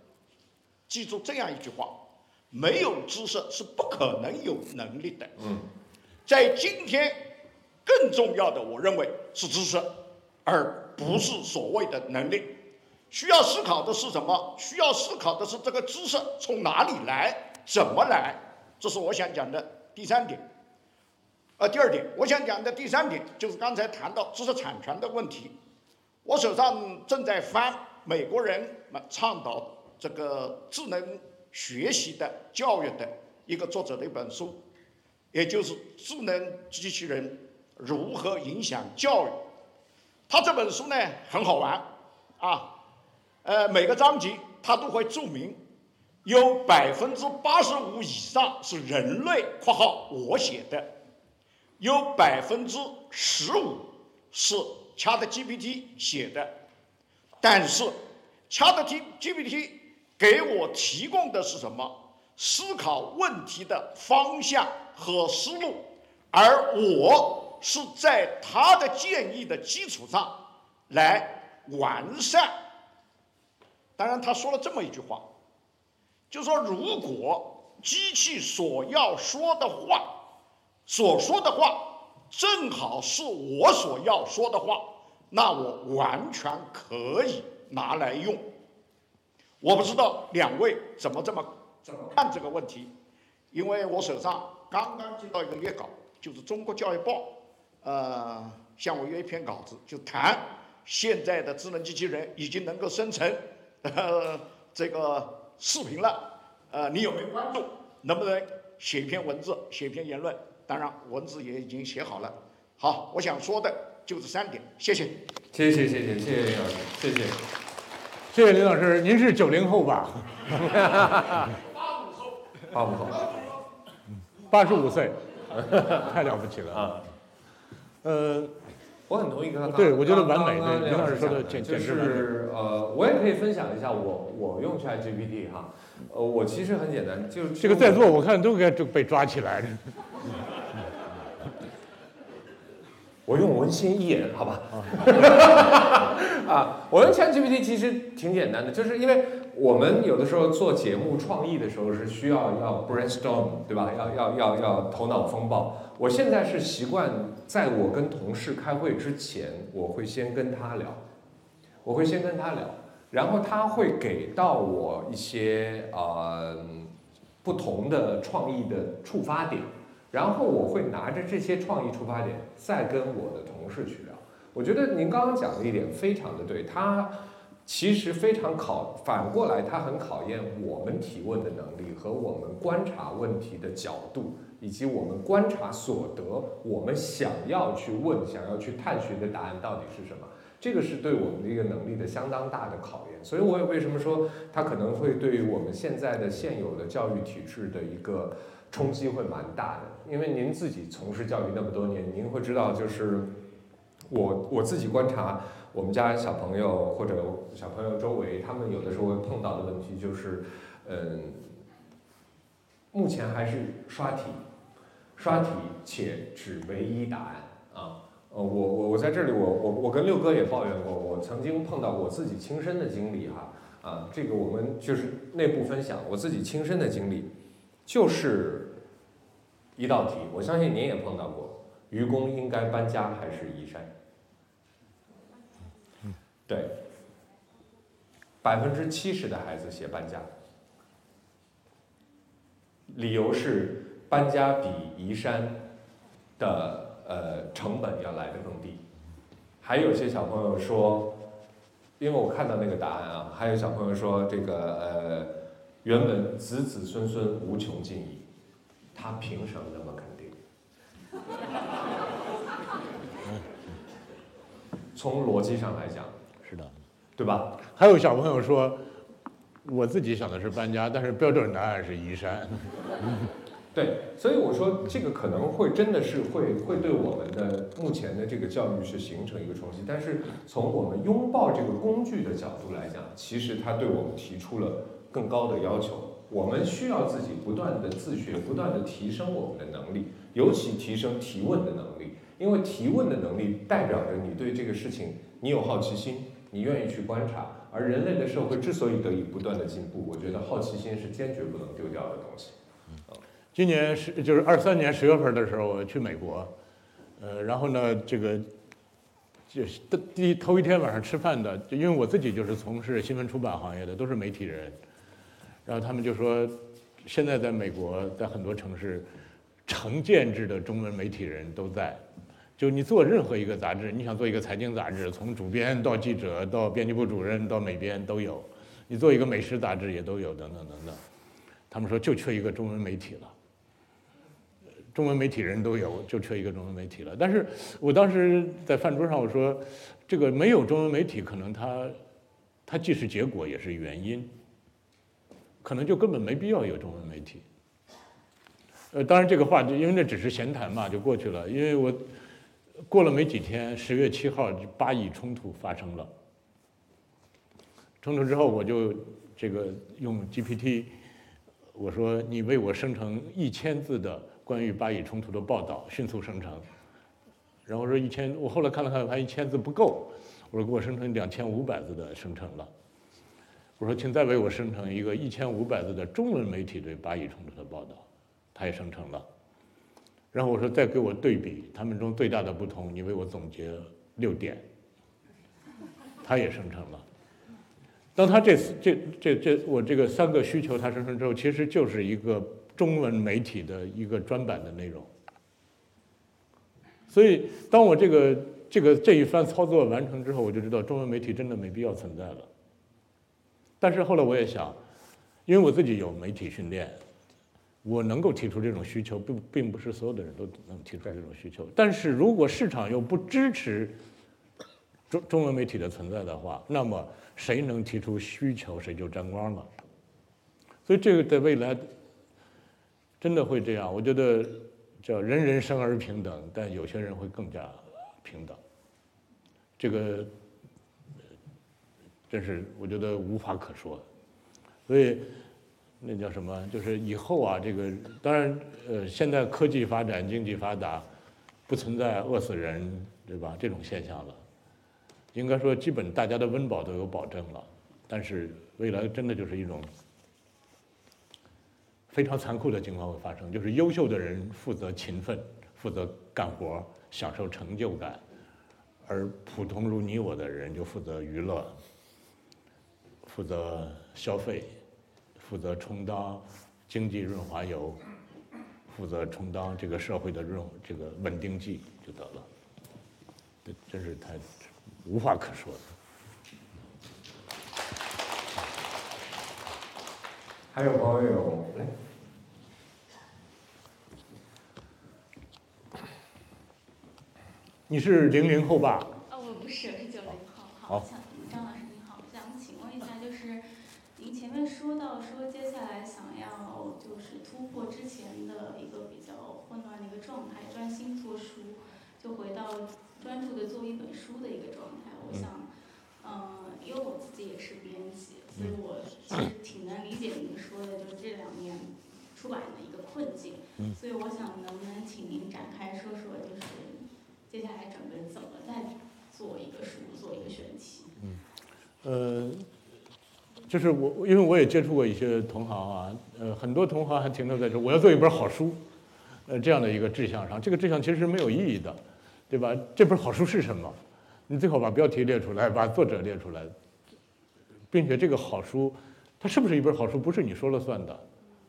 记住这样一句话：没有知识是不可能有能力的。嗯，在今天，更重要的，我认为是知识，而不是所谓的能力。需要思考的是什么？需要思考的是这个知识从哪里来，怎么来？这是我想讲的第三点。呃，第二点，我想讲的第三点就是刚才谈到知识产权的问题。我手上正在翻美国人倡导这个智能学习的教育的一个作者的一本书，也就是《智能机器人如何影响教育》。他这本书呢很好玩啊，呃，每个章节他都会注明，有百分之八十五以上是人类（括号我写的）。有百分之十五是 ChatGPT 写的，但是 ChatGPT 给我提供的是什么？思考问题的方向和思路，而我是在他的建议的基础上来完善。当然，他说了这么一句话，就说如果机器所要说的话。所说的话正好是我所要说的话，那我完全可以拿来用。我不知道两位怎么这么怎么看这个问题，因为我手上刚刚接到一个约稿，就是《中国教育报》呃向我约一篇稿子，就谈现在的智能机器人已经能够生成呃这个视频了，呃你有没有关注？能不能写一篇文字，写一篇言论？当然，文字也已经写好了。好，我想说的就是三点，谢谢。谢谢谢谢谢谢老师，谢谢。谢谢林老师，您是九零后吧？八五后，八五后，八十五岁，太了不起了啊！呃，我很同意刚刚，对我觉得完美对林老师说的简就是呃，我也可以分享一下我我用 ChatGPT 哈，呃，我其实很简单，就这个在座我看都该被抓起来。我用文心一言，好吧？啊，我用 ChatGPT 其实挺简单的，就是因为我们有的时候做节目创意的时候是需要要 brainstorm，对吧？要要要要头脑风暴。我现在是习惯在我跟同事开会之前，我会先跟他聊，我会先跟他聊，然后他会给到我一些呃不同的创意的触发点。然后我会拿着这些创意出发点，再跟我的同事去聊。我觉得您刚刚讲的一点非常的对，它其实非常考，反过来它很考验我们提问的能力和我们观察问题的角度，以及我们观察所得，我们想要去问、想要去探寻的答案到底是什么。这个是对我们的一个能力的相当大的考验。所以我也为什么说它可能会对于我们现在的现有的教育体制的一个。冲击会蛮大的，因为您自己从事教育那么多年，您会知道，就是我我自己观察我们家小朋友或者小朋友周围，他们有的时候会碰到的问题就是，嗯，目前还是刷题，刷题且只唯一答案啊。呃，我我我在这里，我我我跟六哥也抱怨过，我曾经碰到我自己亲身的经历哈，啊，这个我们就是内部分享我自己亲身的经历。就是一道题，我相信您也碰到过。愚公应该搬家还是移山？对，百分之七十的孩子写搬家，理由是搬家比移山的呃成本要来的更低。还有些小朋友说，因为我看到那个答案啊，还有小朋友说这个呃。原本子子孙孙无穷尽矣，他凭什么那么肯定？从逻辑上来讲，是的，对吧？还有小朋友说，我自己想的是搬家，但是标准答案是移山。对，所以我说这个可能会真的是会会对我们的目前的这个教育是形成一个冲击。但是从我们拥抱这个工具的角度来讲，其实它对我们提出了。更高的要求，我们需要自己不断的自学，不断的提升我们的能力，尤其提升提问的能力，因为提问的能力代表着你对这个事情你有好奇心，你愿意去观察，而人类的社会之所以得以不断的进步，我觉得好奇心是坚决不能丢掉的东西。今年是就是二三年十月份的时候，我去美国，呃，然后呢，这个就是第第头一天晚上吃饭的，就因为我自己就是从事新闻出版行业的，都是媒体人，然后他们就说，现在在美国，在很多城市，成建制的中文媒体人都在，就你做任何一个杂志，你想做一个财经杂志，从主编到记者到编辑部主任到美编都有，你做一个美食杂志也都有，等等等等。他们说就缺一个中文媒体了。中文媒体人都有，就缺一个中文媒体了。但是我当时在饭桌上我说，这个没有中文媒体，可能它它既是结果也是原因，可能就根本没必要有中文媒体。呃，当然这个话就因为那只是闲谈嘛，就过去了。因为我过了没几天，十月七号巴以冲突发生了，冲突之后我就这个用 GPT，我说你为我生成一千字的。关于巴以冲突的报道迅速生成，然后说一千，我后来看了看，发现一千字不够，我说给我生成两千五百字的生成了。我说请再为我生成一个一千五百字的中文媒体对巴以冲突的报道，他也生成了。然后我说再给我对比他们中最大的不同，你为我总结六点，他也生成了。当他这这这这我这个三个需求他生成之后，其实就是一个。中文媒体的一个专版的内容，所以当我这个这个这一番操作完成之后，我就知道中文媒体真的没必要存在了。但是后来我也想，因为我自己有媒体训练，我能够提出这种需求，并并不是所有的人都能提出这种需求。但是如果市场又不支持中中文媒体的存在的话，那么谁能提出需求，谁就沾光了。所以这个在未来。真的会这样？我觉得叫人人生而平等，但有些人会更加平等。这个真是我觉得无法可说。所以那叫什么？就是以后啊，这个当然呃，现在科技发展、经济发达，不存在饿死人，对吧？这种现象了。应该说，基本大家的温饱都有保证了。但是未来真的就是一种。非常残酷的情况会发生，就是优秀的人负责勤奋，负责干活，享受成就感，而普通如你我的人就负责娱乐，负责消费，负责充当经济润滑油，负责充当这个社会的润这个稳定剂就得了。这真是太无话可说。还有朋友来，你是零零后吧？哦，我不是，是九零后。好，想张老师您好，想请问一下，就是您前面说到说接下来想要就是突破之前的一个比较混乱的一个状态，专心做书，就回到专注的做一本书的一个状态。我想，嗯，因为我自己也是编辑。所以我其实挺能理解您说的，就是这两年出版的一个困境。所以我想，能不能请您展开说说，就是接下来准备怎么再做一个书，做一个选题？嗯，呃，就是我，因为我也接触过一些同行啊，呃，很多同行还停留在说我要做一本好书，呃，这样的一个志向上。这个志向其实是没有意义的，对吧？这本好书是什么？你最好把标题列出来，把作者列出来。并且这个好书，它是不是一本好书，不是你说了算的，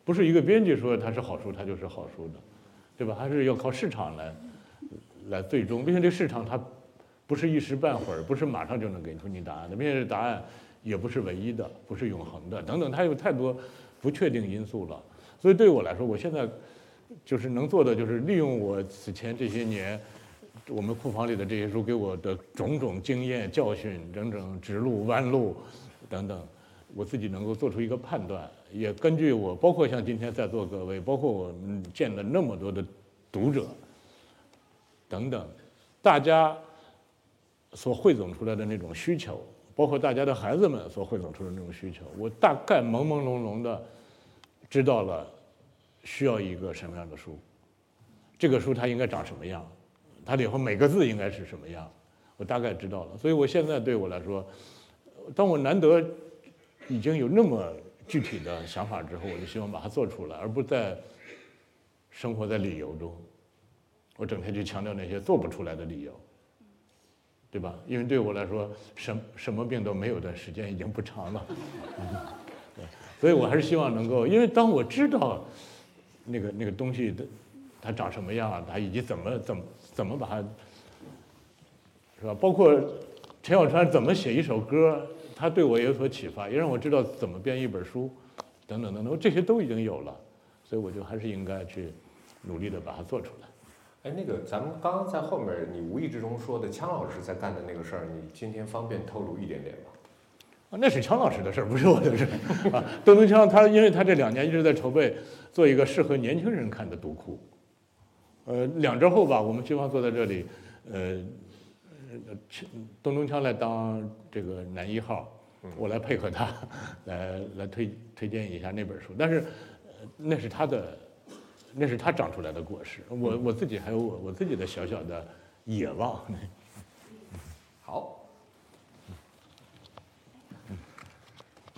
不是一个编辑说它是好书，它就是好书的，对吧？还是要靠市场来，来最终，并且这个市场它不是一时半会儿，不是马上就能给出你答案的，并且这答案也不是唯一的，不是永恒的，等等，它有太多不确定因素了。所以对我来说，我现在就是能做的，就是利用我此前这些年我们库房里的这些书给我的种种经验教训，整整直路弯路。等等，我自己能够做出一个判断，也根据我，包括像今天在座各位，包括我们见了那么多的读者，等等，大家所汇总出来的那种需求，包括大家的孩子们所汇总出的那种需求，我大概朦朦胧胧的知道了需要一个什么样的书，这个书它应该长什么样，它里头每个字应该是什么样，我大概知道了，所以我现在对我来说。当我难得已经有那么具体的想法之后，我就希望把它做出来，而不再生活在理由中。我整天去强调那些做不出来的理由，对吧？因为对我来说，什什么病都没有的时间已经不长了。对，所以我还是希望能够，因为当我知道那个那个东西的它长什么样，它以及怎么怎么怎么把它，是吧？包括陈小川怎么写一首歌，他对我有所启发，也让我知道怎么编一本书，等等等等，这些都已经有了，所以我就还是应该去努力的把它做出来。哎，那个咱们刚刚在后面，你无意之中说的枪老师在干的那个事儿，你今天方便透露一点点吗？啊，那是枪老师的事儿，不是我的事儿啊。邓东枪他因为他这两年一直在筹备做一个适合年轻人看的读库，呃，两周后吧，我们军方坐在这里，呃，呃邓东枪来当这个男一号，我来配合他，来来推推荐一下那本书，但是呃那是他的。那是它长出来的果实，我我自己还有我我自己的小小的野望。好，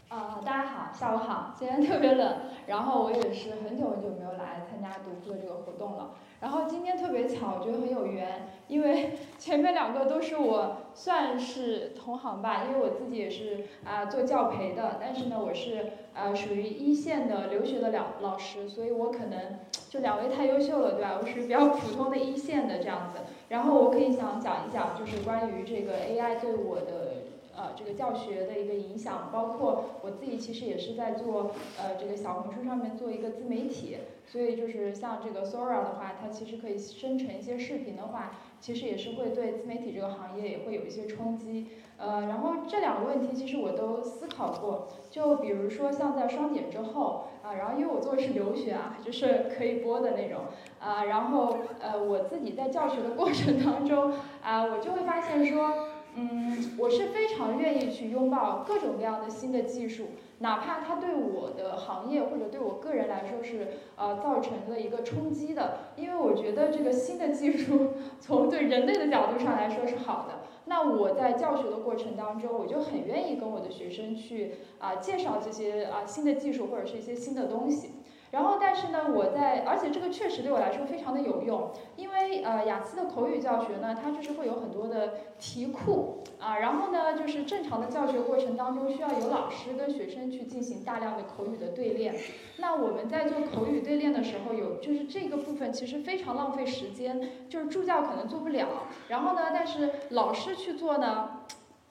啊、大家好，下午好，今天特别冷，然后我也是很久很久没有来参加读书的这个活动了。然后今天特别巧，我觉得很有缘，因为 前面两个都是我算是同行吧，因为我自己也是啊、做教培的，但是呢我是呃属于一线的留学的老老师，所以我可能就两位太优秀了，对吧？我是比较普通的一线的这样子。然后我可以想讲一讲，就是关于这个 AI 对我的呃这个教学的一个影响，包括我自己其实也是在做呃这个小红书上面做一个自媒体，所以就是像这个 Sora 的话，它其实可以生成一些视频的话，其实也是会对自媒体这个行业也会有一些冲击。呃，然后这两个问题其实我都思考过，就比如说像在双减之后啊，然后因为我做的是留学啊，就是可以播的那种啊，然后呃我自己在教学的过程当中啊，我就会发现说。嗯，我是非常愿意去拥抱各种各样的新的技术，哪怕它对我的行业或者对我个人来说是呃造成了一个冲击的，因为我觉得这个新的技术 从对人类的角度上来说是好的。那我在教学的过程当中，我就很愿意跟我的学生去啊、介绍这些啊、新的技术或者是一些新的东西。然后，但是呢，我在，而且这个确实对我来说非常的有用，因为呃，雅思的口语教学呢，它就是会有很多的题库啊，然后呢，就是正常的教学过程当中需要有老师跟学生去进行大量的口语的对练。那我们在做口语对练的时候，有就是这个部分其实非常浪费时间，就是助教可能做不了，然后呢，但是老师去做呢，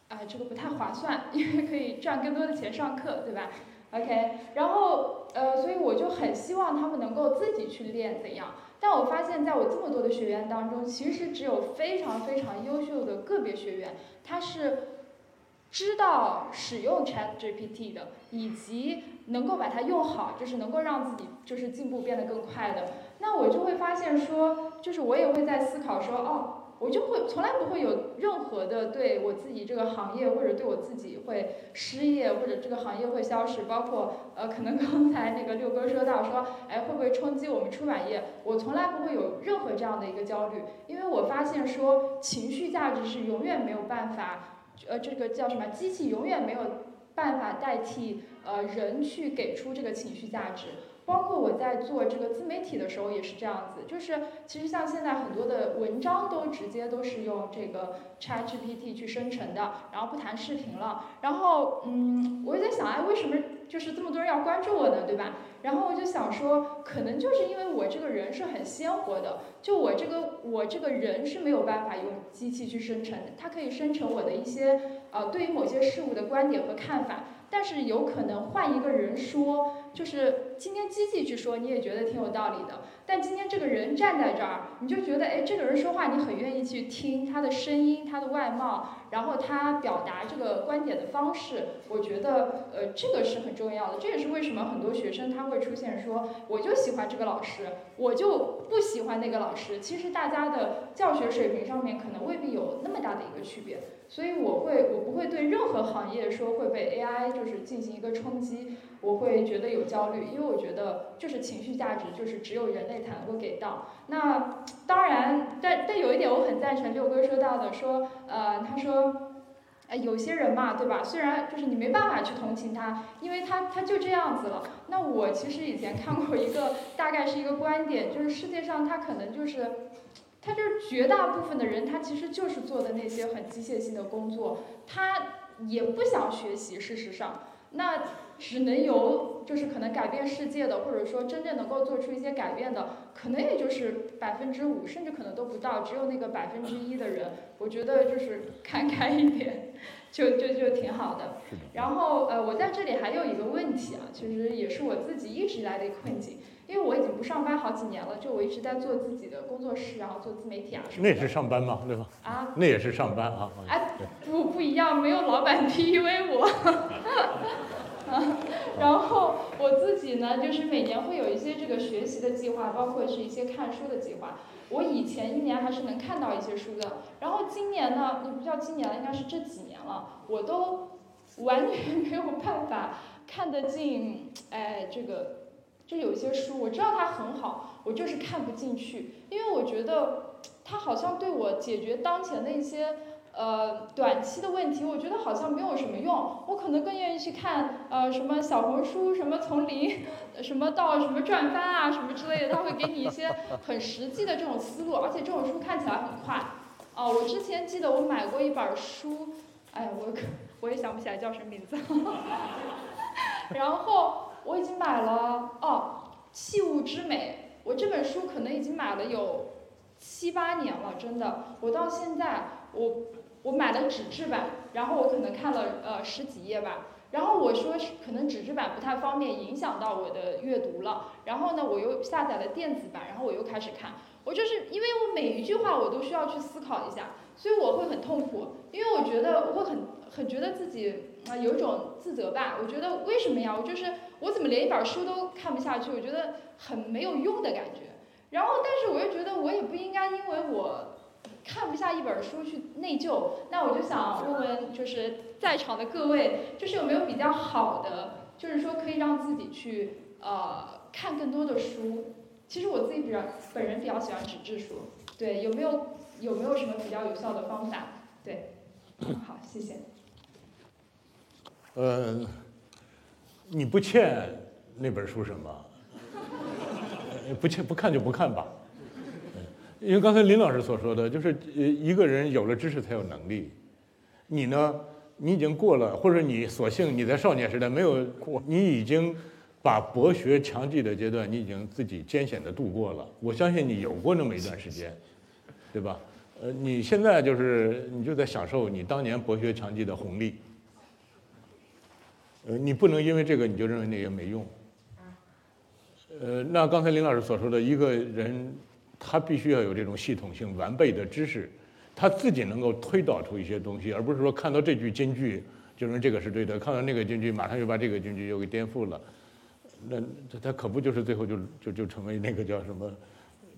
啊、这个不太划算，因为可以赚更多的钱上课，对吧？OK，然后呃，所以我就很希望他们能够自己去练怎样。但我发现，在我这么多的学员当中，其实只有非常非常优秀的个别学员，他是知道使用 Chat GPT 的，以及能够把它用好，就是能够让自己就是进步变得更快的。那我就会发现说，就是我也会在思考说，哦。我就会从来不会有任何的对我自己这个行业，或者对我自己会失业，或者这个行业会消失，包括呃，可能刚才那个六哥说到说，哎，会不会冲击我们出版业？我从来不会有任何这样的一个焦虑，因为我发现说情绪价值是永远没有办法，呃，这个叫什么？机器永远没有办法代替呃人去给出这个情绪价值。包括我在做这个自媒体的时候也是这样子，就是其实像现在很多的文章都直接都是用这个 ChatGPT 去生成的，然后不谈视频了。然后嗯，我就在想，哎，为什么就是这么多人要关注我呢，对吧？然后我就想说，可能就是因为我这个人是很鲜活的，就我这个我这个人是没有办法用机器去生成的，它可以生成我的一些呃对于某些事物的观点和看法。但是有可能换一个人说，就是今天机器去说，你也觉得挺有道理的。但今天这个人站在这儿，你就觉得，哎，这个人说话你很愿意去听他的声音、他的外貌，然后他表达这个观点的方式，我觉得，呃，这个是很重要的。这也是为什么很多学生他会出现说，我就喜欢这个老师，我就不喜欢那个老师。其实大家的教学水平上面可能未必有那么大的一个区别。所以我会，我不会对任何行业说会被 AI 就是进行一个冲击，我会觉得有焦虑，因为我觉得就是情绪价值，就是只有人类才能够给到。那当然，但但有一点我很赞成六哥说到的，说呃，他说哎，有些人嘛，对吧？虽然就是你没办法去同情他，因为他他就这样子了。那我其实以前看过一个，大概是一个观点，就是世界上他可能就是，他就是绝大部分的人，他其实就是做的那些很机械性的工作，他也不想学习。事实上，那只能由就是可能改变世界的，或者说真正能够做出一些改变的，可能也就是百分之五，甚至可能都不到，只有那个百分之一的人。我觉得就是看开一点，就就就挺好的。然后呃，我在这里还有一个问题啊，其实也是我自己一直以来的一个困境，因为我已经不上班好几年了，就我一直在做自己的工作室，然后做自媒体啊什么的。那也是上班嘛，对吧？啊，那也是上班啊。哎，不不一样，没有老板 PUA 我。啊，然后我自己呢，就是每年会有一些这个学习的计划，包括是一些看书的计划。我以前一年还是能看到一些书的，然后今年呢，也不叫今年了，应该是这几年了，我都完全没有办法看得进，哎，这个，就有些书我知道它很好，我就是看不进去，因为我觉得它好像对我解决当前的一些。呃，短期的问题，我觉得好像没有什么用。我可能更愿意去看呃什么小红书，什么从零，什么到什么赚翻啊，什么之类的，它会给你一些很实际的这种思路，而且这种书看起来很快。哦，我之前记得我买过一本书，哎呀，我我也想不起来叫什么名字。然后我已经买了哦，《器物之美》，我这本书可能已经买了有七八年了，真的，我到现在我。我买了纸质版，然后我可能看了呃十几页吧，然后我说可能纸质版不太方便，影响到我的阅读了。然后呢，我又下载了电子版，然后我又开始看。我就是因为我每一句话我都需要去思考一下，所以我会很痛苦，因为我觉得我会很很觉得自己啊有一种自责吧。我觉得为什么呀？我就是我怎么连一本书都看不下去？我觉得很没有用的感觉。然后，但是我又觉得我也不应该因为我。看不下一本书去内疚，那我就想问问，就是在场的各位，就是有没有比较好的，就是说可以让自己去呃看更多的书。其实我自己比较本人比较喜欢纸质书，对，有没有有没有什么比较有效的方法？对，好，谢谢。呃，你不欠那本书什么？不欠不看就不看吧。因为刚才林老师所说的，就是呃一个人有了知识才有能力。你呢，你已经过了，或者你所幸你在少年时代没有过，你已经把博学强记的阶段，你已经自己艰险的度过了。我相信你有过那么一段时间，对吧？呃，你现在就是你就在享受你当年博学强记的红利。呃，你不能因为这个你就认为那个没用。呃，那刚才林老师所说的一个人。他必须要有这种系统性完备的知识，他自己能够推导出一些东西，而不是说看到这句金句就认为这个是对的，看到那个金句马上就把这个金句又给颠覆了，那他可不就是最后就就就成为那个叫什么，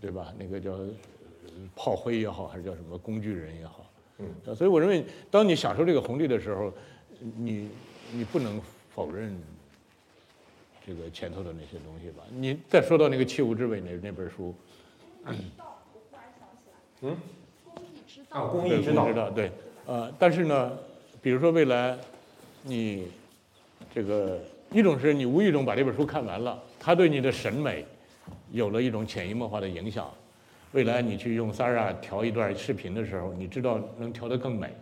对吧？那个叫炮灰也好，还是叫什么工具人也好，嗯，所以我认为，当你享受这个红利的时候，你你不能否认这个前头的那些东西吧？你再说到那个《器物之美》那那本书。嗯，啊，公益之道，对，呃，但是呢，比如说未来，你这个一种是你无意中把这本书看完了，它对你的审美有了一种潜移默化的影响。未来你去用 Sara 调一段视频的时候，你知道能调得更美，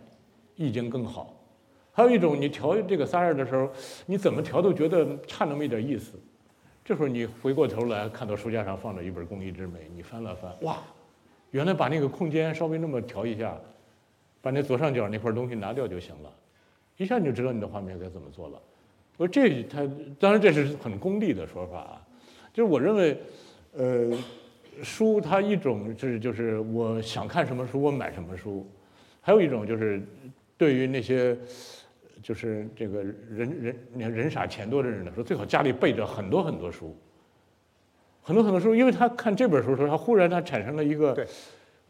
意境更好。还有一种，你调这个 Sara 的时候，你怎么调都觉得差那么一点意思。这会儿你回过头来看到书架上放着一本《工艺之美》，你翻了翻，哇，原来把那个空间稍微那么调一下，把那左上角那块东西拿掉就行了，一下你就知道你的画面该怎么做了。我说这他当然这是很功利的说法啊，就是我认为，呃，书它一种是就是我想看什么书我买什么书，还有一种就是对于那些。就是这个人人你看人傻钱多的人呢说，最好家里备着很多很多书，很多很多书，因为他看这本书的时候，他忽然他产生了一个，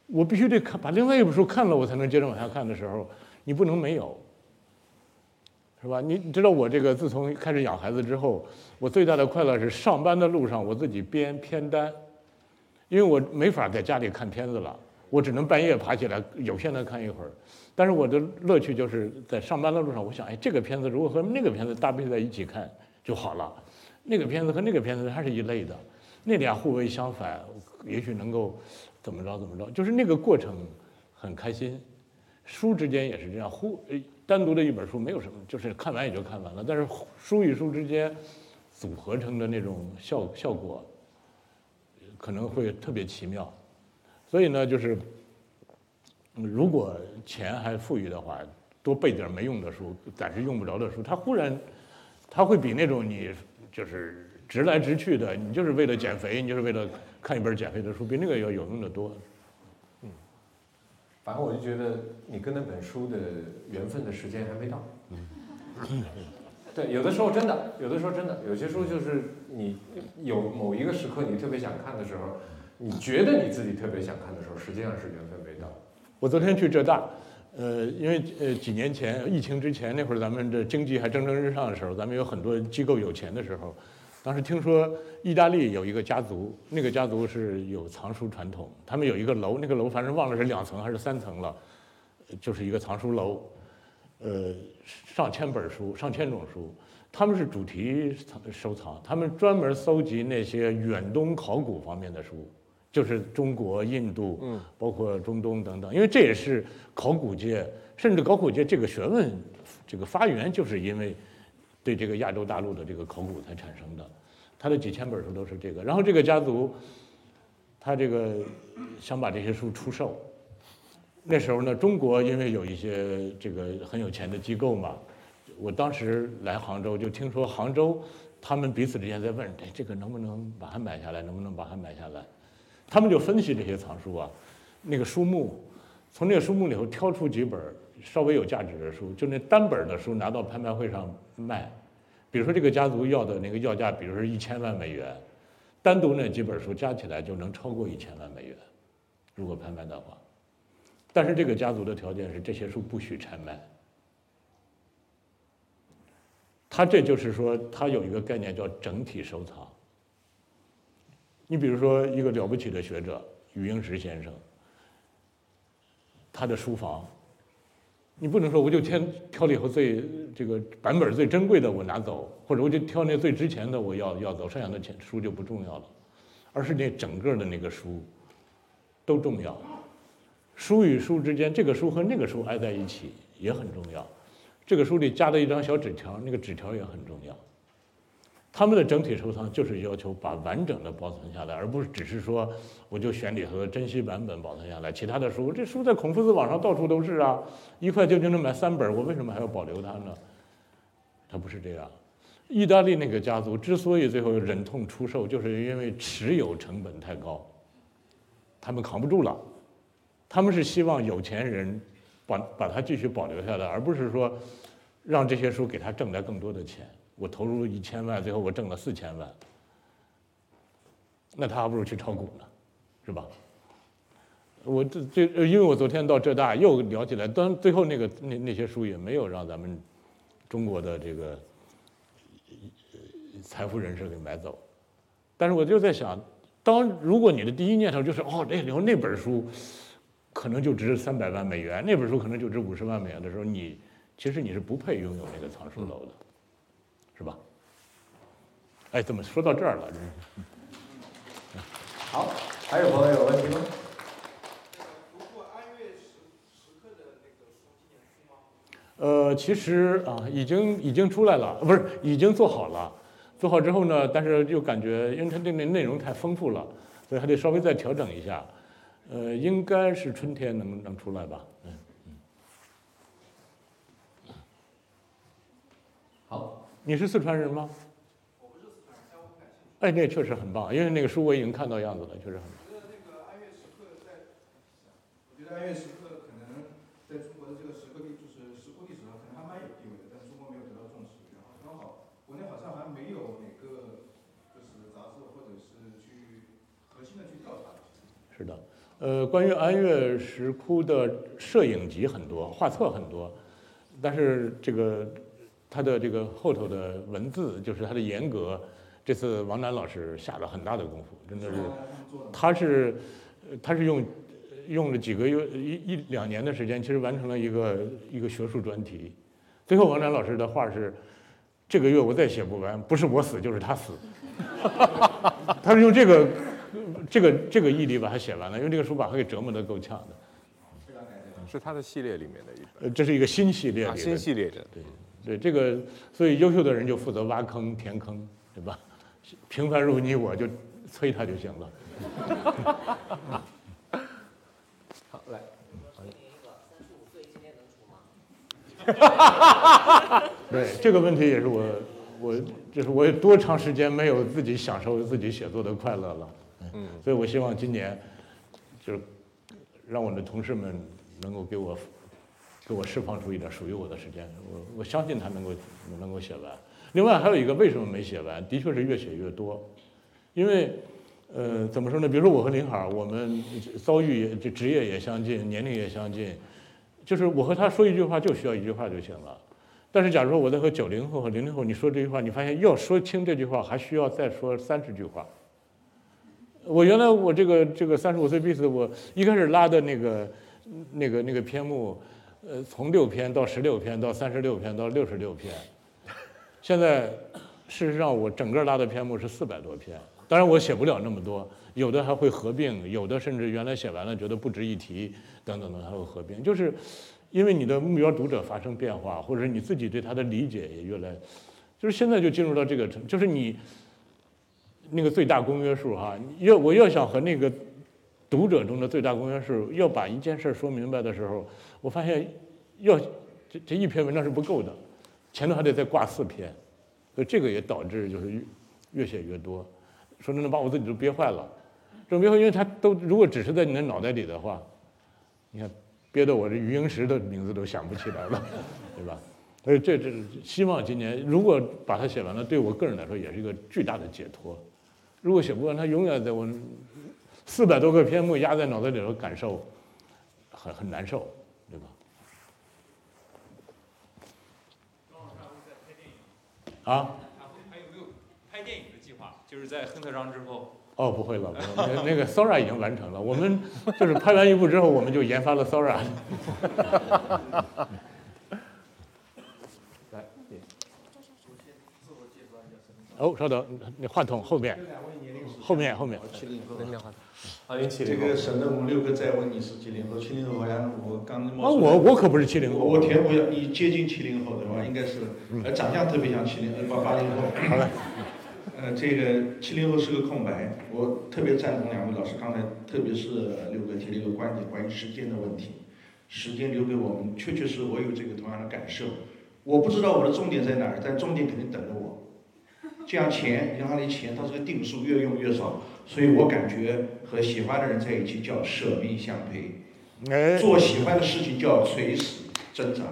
我必须得看把另外一本书看了，我才能接着往下看的时候，你不能没有，是吧？你知道我这个自从开始养孩子之后，我最大的快乐是上班的路上我自己编片单，因为我没法在家里看片子了。我只能半夜爬起来有限的看一会儿。但是我的乐趣就是在上班的路上，我想，哎，这个片子如果和那个片子搭配在一起看就好了，那个片子和那个片子它是一类的，那俩互为相反，也许能够怎么着怎么着，就是那个过程很开心。书之间也是这样，互单独的一本书没有什么，就是看完也就看完了，但是书与书之间组合成的那种效效果，可能会特别奇妙。所以呢，就是如果钱还富裕的话，多备点没用的书，暂时用不着的书，它忽然，它会比那种你就是直来直去的，你就是为了减肥，你就是为了看一本减肥的书，比那个要有用的多。反正我就觉得你跟那本书的缘分的时间还没到。对，有的时候真的，有的时候真的，有些书就是你有某一个时刻你特别想看的时候，你觉得你自己特别想看的时候，实际上是缘分。我昨天去浙大，呃，因为呃几年前疫情之前那会儿，咱们这经济还蒸蒸日上的时候，咱们有很多机构有钱的时候，当时听说意大利有一个家族，那个家族是有藏书传统，他们有一个楼，那个楼反正忘了是两层还是三层了，就是一个藏书楼，呃，上千本书，上千种书，他们是主题藏收藏，他们专门搜集那些远东考古方面的书，就是中国、印度，嗯，包括中东等等，因为这也是考古界，甚至考古界这个学问，这个发源就是因为对这个亚洲大陆的这个考古才产生的，他的几千本书都是这个。然后这个家族，他这个想把这些书出售。那时候呢，中国因为有一些这个很有钱的机构嘛，我当时来杭州就听说杭州他们彼此之间在问，哎，这个能不能把它买下来？能不能把它买下来？他们就分析这些藏书啊，那个书目，从那个书目里头挑出几本稍微有价值的书，就那单本的书拿到拍卖会上卖。比如说这个家族要的那个要价，比如说一千万美元，单独那几本书加起来就能超过一千万美元，如果拍卖的话。但是这个家族的条件是这些书不许拆卖。他这就是说，他有一个概念叫整体收藏。你比如说一个了不起的学者余英时先生，他的书房，你不能说我就挑挑了以后最这个版本最珍贵的我拿走，或者我就挑那最值钱的我要要走，剩下的钱书就不重要了，而是那整个的那个书都重要。书与书之间，这个书和那个书挨在一起也很重要。这个书里加了一张小纸条，那个纸条也很重要。他们的整体收藏就是要求把完整的保存下来，而不是只是说我就选里头的珍稀版本保存下来，其他的书这书在孔夫子网上到处都是啊，一块就就能买三本，我为什么还要保留它呢？它不是这样。意大利那个家族之所以最后忍痛出售，就是因为持有成本太高，他们扛不住了。他们是希望有钱人把把它继续保留下来，而不是说让这些书给他挣来更多的钱。我投入一千万，最后我挣了四千万，那他还不如去炒股呢，是吧？我这这，因为我昨天到浙大又聊起来，当最后那个那那些书也没有让咱们中国的这个财富人士给买走，但是我就在想，当如果你的第一念头就是哦，那以后那本书。可能就值三百万美元，那本书可能就值五十万美元的时候，你其实你是不配拥有那个藏书楼的，是吧？哎，怎么说到这儿了？好，还有朋友有问题吗？呃，其实啊，已经已经出来了，不是已经做好了。做好之后呢，但是又感觉，因为它这个内容太丰富了，所以还得稍微再调整一下。呃，应该是春天能能出来吧？嗯嗯。好，你是四川人吗？我不是四川人，但我很感兴。哎，那确实很棒，因为那个书我已经看到样子了，确实很棒。我觉得那个安岳石刻在，我觉得安岳石刻可能在中国的这个石刻历，就是石窟历史上可能还蛮有地位的，但是中国没有得到重视。然后刚好国内好像还没有哪个就是杂志或者是去核心的去调查。是的。呃，关于安岳石窟的摄影集很多，画册很多，但是这个它的这个后头的文字，就是他的严格，这次王楠老师下了很大的功夫，真的是，他是他是用用了几个月一一两年的时间，其实完成了一个一个学术专题。最后王楠老师的话是：这个月我再写不完，不是我死就是他死。他是用这个这个这个毅力把它写完了，因为这个书把他给折磨得够呛的。是他的系列里面的一本，呃，这是一个新系列里啊，的新系列的，对对，这个所以优秀的人就负责挖坑填坑，对吧？平凡如你我就催他就行了。好来。对这个问题也是我我就是我有多长时间没有自己享受自己写作的快乐了，嗯，所以我希望今年就是让我的同事们能够给我给我释放出一点属于我的时间，我我相信他能够能够写完。另外还有一个为什么没写完，的确是越写越多，因为呃怎么说呢？比如说我和林海儿，我们遭遇也这职业也相近，年龄也相近，就是我和他说一句话就需要一句话就行了。但是假如说我在和九零后和零零后你说这句话，你发现要说清这句话，还需要再说三十句话。我原来我这个这个三十五岁必死，我一开始拉的那个那个那个篇目，呃，从六篇到十六篇到三十六篇到六十六篇，现在事实上我整个拉的篇目是四百多篇。当然我写不了那么多，有的还会合并，有的甚至原来写完了觉得不值一提，等等等还会合并，就是因为你的目标读者发生变化，或者是你自己对他的理解也越来，就是现在就进入到这个程，就是你。那个最大公约数哈，要我要想和那个读者中的最大公约数要把一件事说明白的时候，我发现要这这一篇文章是不够的，前头还得再挂四篇，所以这个也导致就是越越写越多，说真的把我自己都憋坏了，这憋坏，因为他都如果只是在你的脑袋里的话，你看憋得我这余英时的名字都想不起来了，对吧？所以这这希望今年如果把它写完了，对我个人来说也是一个巨大的解脱。如果写不完，它永远在我四百多个篇目压在脑袋里头，感受很很难受，对吧？啊？还有没有拍电影的计划？就是在亨特章之后。哦，不会了，那那个 Sora 已经完成了。我们就是拍完一部之后，我们就研发了 Sora。来哦，稍等，那话筒后面，后面后面。后。啊，您七零这个省得我们六哥再问你是几零后，七零后好像我刚啊，我我可不是七零后。我填我要你接近七零后的话，应该是，呃，长相特别像七零呃八八零后。好嘞。呃，这个七零后是个空白，我特别赞同两位老师刚才，特别是六哥提了一个观点，关于时间的问题。时间留给我们，确确实我有这个同样的感受。我不知道我的重点在哪儿，但重点肯定等着我。这样钱，银行里钱它是个定数，越用越少，所以我感觉和喜欢的人在一起叫舍命相陪，做喜欢的事情叫垂死挣扎。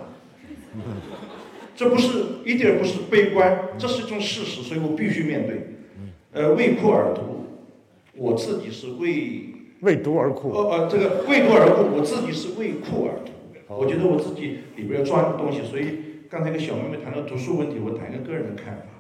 这不是一点不是悲观，这是一种事实，所以我必须面对。呃，为哭而读，我自己是为为读而哭。呃呃，这个为读而哭，我自己是为哭而读。我觉得我自己里边要装东西，所以刚才跟小妹妹谈到读书问题，我谈一个个人的看法。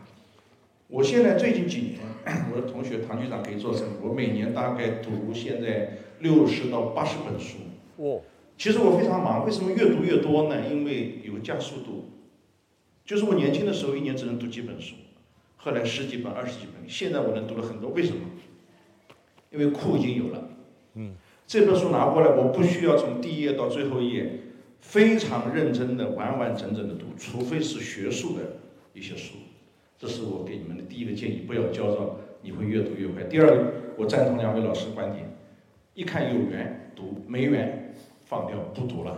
我现在最近几年，我的同学唐局长可以作证，我每年大概读现在六十到八十本书。哦，其实我非常忙，为什么越读越多呢？因为有加速度。就是我年轻的时候一年只能读几本书，后来十几本、二十几本，现在我能读了很多。为什么？因为库已经有了。嗯。这本书拿过来，我不需要从第一页到最后一页非常认真的、完完整整的读，除非是学术的一些书。这是我给你们的第一个建议，不要焦躁，你会越读越快。第二个，我赞同两位老师观点，一看有缘读，没缘放掉不读了。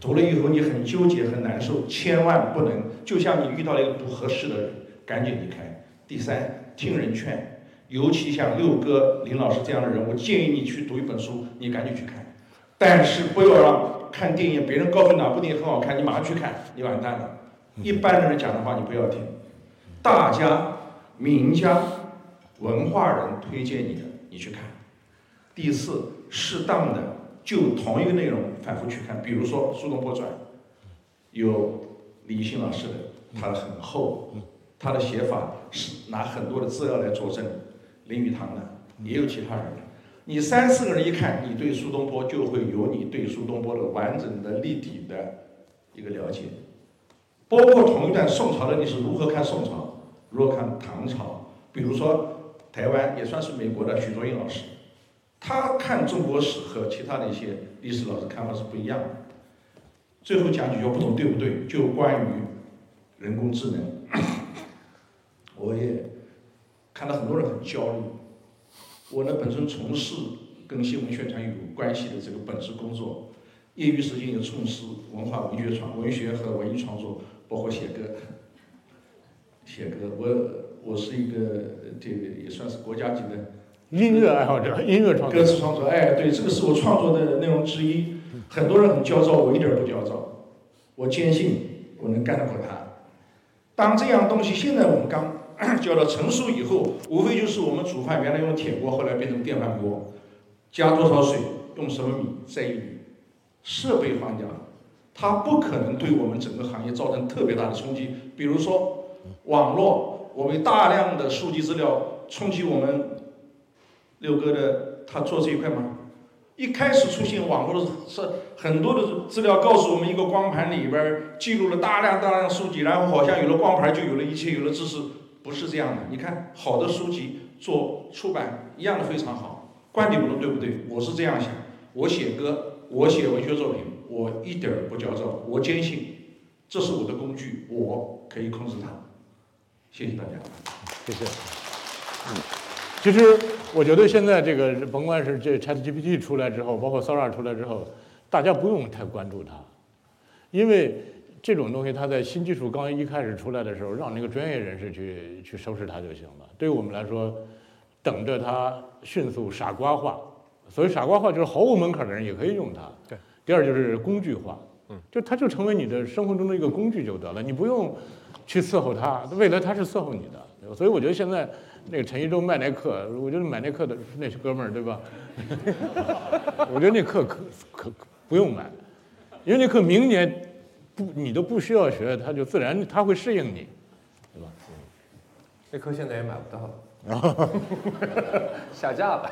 读了以后你很纠结很难受，千万不能，就像你遇到了一个不合适的人，赶紧离开。第三，听人劝，尤其像六哥、林老师这样的人，我建议你去读一本书，你赶紧去看，但是不要让看电影别人告诉你哪部电影很好看，你马上去看，你完蛋了。一般的人讲的话你不要听。大家、名家、文化人推荐你的，你去看。第四，适当的就同一个内容反复去看，比如说《苏东坡传》，有李欣老师的，他的很厚，他的写法是拿很多的资料来佐证。林语堂的，也有其他人的。你三四个人一看，你对苏东坡就会有你对苏东坡的完整的立体的一个了解。包括同一段宋朝的历史，如何看宋朝，如何看唐朝。比如说台湾也算是美国的许卓英老师，他看中国史和其他的一些历史老师看法是不一样的。最后讲几句话，不懂对不对？就关于人工智能，我也看到很多人很焦虑。我呢本身从事跟新闻宣传有关系的这个本职工作，业余时间也从事文化文学创文学和文艺创作。包括写歌，写歌，我我是一个这个也算是国家级的音乐爱好者，音乐创作，歌词创作，哎，对，这个是我创作的内容之一。很多人很焦躁，我一点儿不焦躁，我坚信我能干得过他。当这样东西现在我们刚 叫到成熟以后，无非就是我们煮饭原来用铁锅，后来变成电饭锅，加多少水，用什么米，在于设备换掉。它不可能对我们整个行业造成特别大的冲击。比如说，网络，我们大量的数据资料冲击我们六哥的他做这一块吗？一开始出现网络的是很多的资料告诉我们，一个光盘里边记录了大量大量数据，然后好像有了光盘就有了一切，有了知识，不是这样的。你看，好的书籍做出版一样的非常好，观点不同对不对？我是这样想，我写歌，我写文学作品。我一点儿不焦躁，我坚信这是我的工具，我可以控制它。谢谢大家，谢谢。嗯，其实我觉得现在这个甭管是这 ChatGPT 出来之后，包括 Sora 出来之后，大家不用太关注它，因为这种东西它在新技术刚一开始出来的时候，让那个专业人士去去收拾它就行了。对于我们来说，等着它迅速傻瓜化。所谓傻瓜化，就是毫无门槛的人也可以用它。对。第二就是工具化，嗯，就它就成为你的生活中的一个工具就得了，你不用去伺候他，未来他是伺候你的。所以我觉得现在那个陈一舟卖那课，我觉得买那课的那些哥们儿，对吧？我觉得那课可可不用买，因为那课明年不你都不需要学，他就自然他会适应你，对吧？那课现在也买不到了，下架了。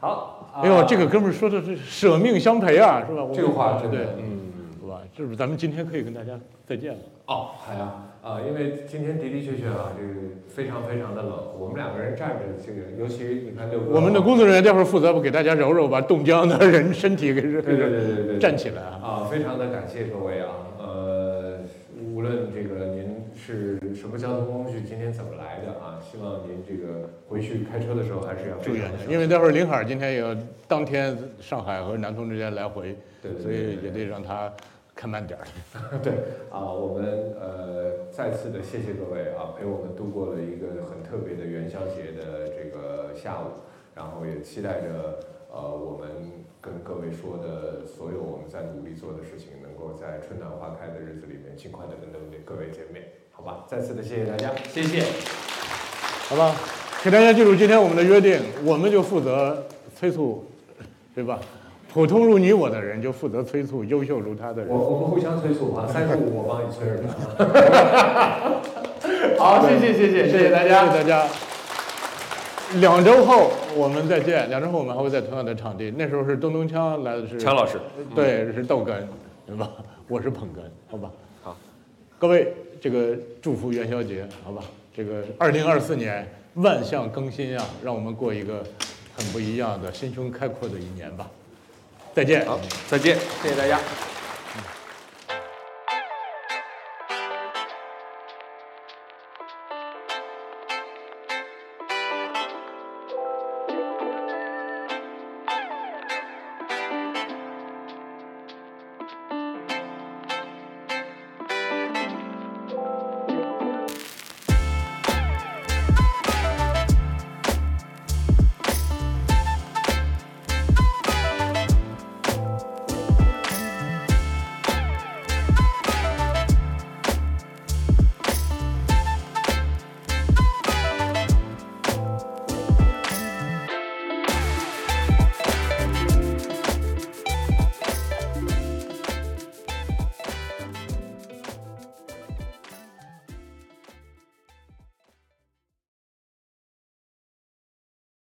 好，哎呦，这个哥们儿说的是舍命相陪啊，是吧？这个话对，嗯，是吧？是不是咱们今天可以跟大家再见了？哦，好呀，啊，因为今天的的确确啊，这个非常非常的冷，我们两个人站着，这个尤其你看六哥，我们的工作人员待会儿负责给大家揉揉，把冻僵的人身体给对对对对对站起来啊！啊，非常的感谢各位啊，呃，无论这个您是什么交通工具，今天怎么来的啊？希望您这个回去开车的时候还是要注意安全，因为待会儿林海今天也要当天上海和南通之间来回，对，所以也得让他开慢点儿。对啊，我们呃再次的谢谢各位啊，陪我们度过了一个很特别的元宵节的这个下午，然后也期待着呃我们跟各位说的所有我们在努力做的事情，能够在春暖花开的日子里面尽快的跟各位见面，好吧？再次的谢谢大家，谢谢。好吧，请大家记住今天我们的约定，我们就负责催促，对吧？普通如你我的人就负责催促优秀如他的人。我我们互相催促啊，三十五我帮你催着吧？好，谢谢谢谢谢谢大家，谢谢大家。两周后我们再见，两周后我们还会在同样的场地，那时候是咚咚锵来的是强老师，对，是逗哏，对吧？我是捧哏，好吧？好，各位这个祝福元宵节，好吧？这个二零二四年万象更新啊，让我们过一个很不一样的、心胸开阔的一年吧。再见，好，再见，谢谢大家。